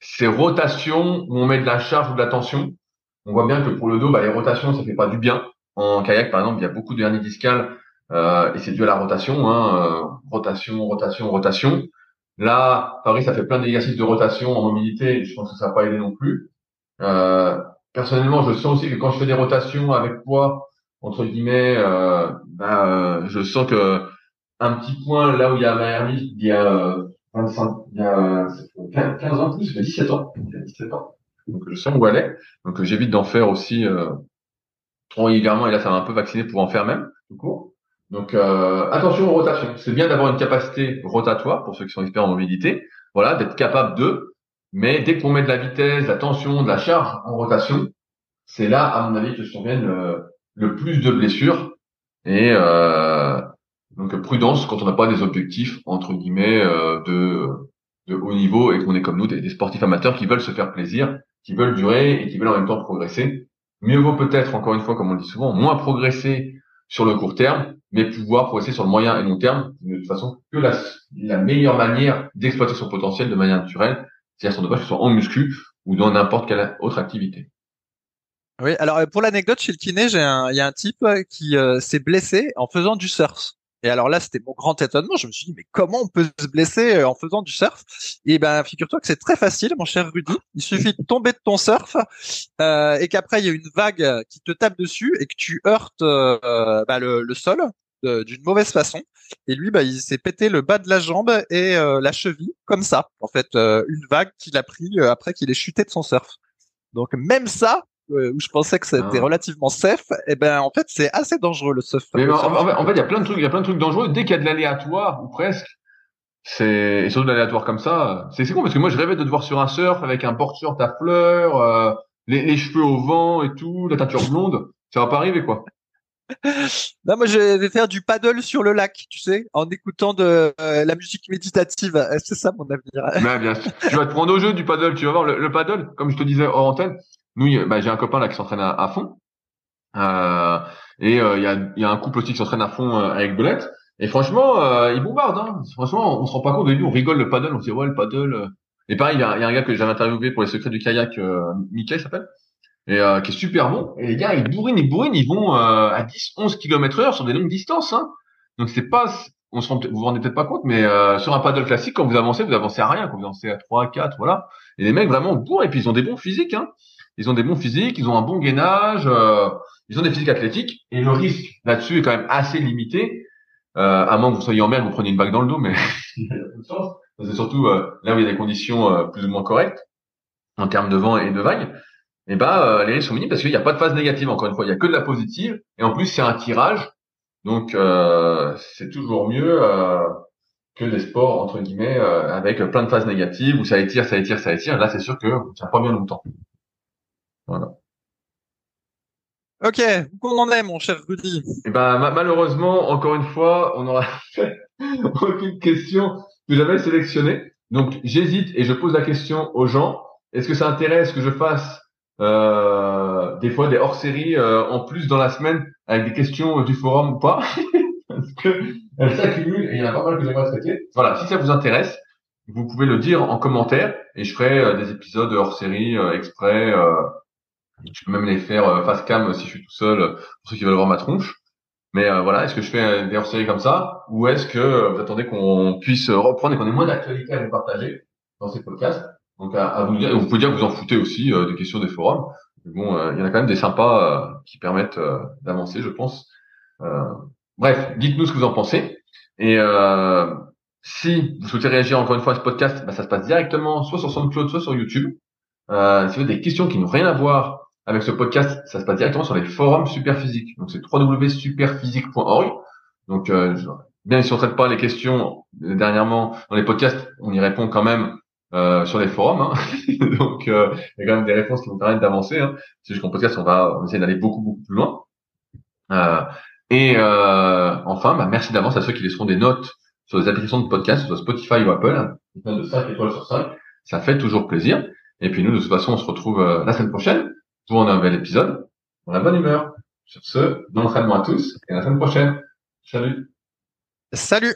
ces rotations où on met de la charge ou de la tension. On voit bien que pour le dos, bah, les rotations, ça fait pas du bien. En kayak, par exemple, il y a beaucoup de hernie discale euh, et c'est dû à la rotation. Hein, rotation, rotation, rotation. Là, Paris, ça fait plein d'exercices de rotation en mobilité. Je pense que ça n'a pas aidé non plus. Euh, personnellement, je sens aussi que quand je fais des rotations avec poids, entre guillemets, euh, ben, euh, je sens que un petit point là où il y a ma hernie, il y a 25, il y a 15 ans plus, 17 ans, 17 ans. Donc je sens où elle est. Donc j'évite d'en faire aussi euh, trop régulièrement. Et là, ça m'a un peu vacciné pour en faire même, tout court. Donc euh, attention aux rotations. C'est bien d'avoir une capacité rotatoire pour ceux qui sont experts en mobilité. Voilà, d'être capable de. Mais dès qu'on met de la vitesse, de la tension, de la charge en rotation, c'est là, à mon avis, que surviennent le, le plus de blessures. Et euh, donc prudence quand on n'a pas des objectifs entre guillemets euh, de, de haut niveau et qu'on est comme nous des, des, sportifs amateurs qui veulent se faire plaisir, qui veulent durer et qui veulent en même temps progresser. Mieux vaut peut-être, encore une fois, comme on le dit souvent, moins progresser sur le court terme, mais pouvoir progresser sur le moyen et long terme, de toute façon, que la, la meilleure manière d'exploiter son potentiel de manière naturelle, c'est-à-dire son dopage, que ce soit en muscu ou dans n'importe quelle autre activité. Oui, alors pour l'anecdote chez le kiné, j'ai un, il y a un type qui euh, s'est blessé en faisant du surf. Et alors là, c'était mon grand étonnement. Je me suis dit, mais comment on peut se blesser euh, en faisant du surf? Et ben, figure-toi que c'est très facile, mon cher Rudy. Il suffit de tomber de ton surf euh, et qu'après il y a une vague qui te tape dessus et que tu heurtes euh, bah, le, le, sol d'une mauvaise façon. Et lui, bah, il s'est pété le bas de la jambe et euh, la cheville comme ça. En fait, euh, une vague qu'il a pris après qu'il ait chuté de son surf. Donc même ça, euh, où je pensais que c'était ah. relativement safe, et eh ben en fait c'est assez dangereux le surf. Mais en, fait, il y a plein de trucs, il y a plein de trucs dangereux dès qu'il y a de l'aléatoire ou presque. C'est surtout de l'aléatoire comme ça. C'est con parce que moi je rêvais de te voir sur un surf avec un porte-short à fleurs, euh, les, les, cheveux au vent et tout, la teinture blonde. Ça va pas arriver quoi. non, moi je vais faire du paddle sur le lac, tu sais, en écoutant de euh, la musique méditative. C'est ça mon avenir. Mais bien sûr. tu vas te prendre au jeu du paddle. Tu vas voir le, le paddle, comme je te disais hors antenne. Nous, bah, j'ai un copain là qui s'entraîne à, fond. Euh, et euh, il y, a, y, a, un couple aussi qui s'entraîne à fond euh, avec Belette. Et franchement, euh, ils bombardent. Hein. Franchement, on se rend pas compte. Au début, on rigole le paddle. On se dit ouais, le paddle. euh. Et pareil, il y, a, y a un gars que j'avais interviewé pour les secrets du kayak, euh, Mickey s'appelle, et euh, qui est super bon. Et les gars, ils bourrinent, ils bourrinent, ils vont euh, à 10, 11 km heure sur des longues distances. Hein. Donc c'est pas, on se rend, vous vous rendez peut-être pas compte, mais euh, sur un paddle classique, quand vous avancez, vous avancez à rien. Quand vous avancez à 3, 4, voilà. Et les mecs vraiment bourrent et puis ils ont des bons physiques. Hein. Ils ont des bons physiques, ils ont un bon gainage, euh, ils ont des physiques athlétiques. Et le risque là-dessus est quand même assez limité. Euh, à moins que vous soyez en mer, vous preniez une bague dans le dos, mais. C'est surtout euh, là où il y a des conditions plus ou moins correctes en termes de vent et de vagues. Et ben euh, les risques sont minimes parce qu'il n'y a pas de phase négative. Encore une fois, il y a que de la positive. Et en plus, c'est un tirage, donc euh, c'est toujours mieux euh, que des sports entre guillemets euh, avec plein de phases négatives où ça étire, ça étire, ça étire. Là, c'est sûr que ça prend bien longtemps. Voilà. Ok, où qu'on en est, mon cher Rudy Et ben ma- malheureusement, encore une fois, on n'aura fait aucune question que j'avais sélectionnée. Donc j'hésite et je pose la question aux gens. Est-ce que ça intéresse que je fasse euh, des fois des hors-séries euh, en plus dans la semaine avec des questions euh, du forum ou pas Parce que elles s'accumulent et il y en a pas mal que j'aimerais traiter. Voilà, si ça vous intéresse, vous pouvez le dire en commentaire et je ferai euh, des épisodes hors-série euh, exprès. je peux même les faire face cam si je suis tout seul pour ceux qui veulent voir ma tronche. Mais euh, voilà, est-ce que je fais des hors-séries comme ça ou est-ce que vous attendez qu'on puisse reprendre et qu'on ait moins d'actualité à vous partager dans ces podcasts? Donc à, vous dire, vous pouvez dire que vous en foutez aussi euh, des questions des forums. Mais bon, euh, il y en a quand même des sympas euh, qui permettent euh, d'avancer, je pense. Bref, dites-nous ce que vous en pensez. Et si vous souhaitez réagir encore une fois à ce podcast, bah, ça se passe directement soit sur SoundCloud, soit sur YouTube. Euh, si vous avez des questions qui n'ont rien à voir avec ce podcast, ça se passe directement sur les forums Superphysique. Donc c'est www.superphysique.org. Donc euh, bien si on traite pas les questions dernièrement dans les podcasts, on y répond quand même euh, sur les forums. hein. Donc euh, il y a quand même des réponses qui vous permettent d'avancer. Hein. C'est juste qu'en podcast, on va, on essayer d'aller beaucoup beaucoup plus loin. Euh, et euh, enfin, bah, merci d'avance à ceux qui laisseront des notes sur les applications de podcast, sur Spotify ou Apple, hein. De 5 étoiles sur 5. Ça fait toujours plaisir. Et puis nous, de toute façon, on se retrouve euh, la semaine prochaine pour un nouvel épisode dans la bonne humeur. Sur ce, bon entraînement à tous et à la semaine prochaine. Salut Salut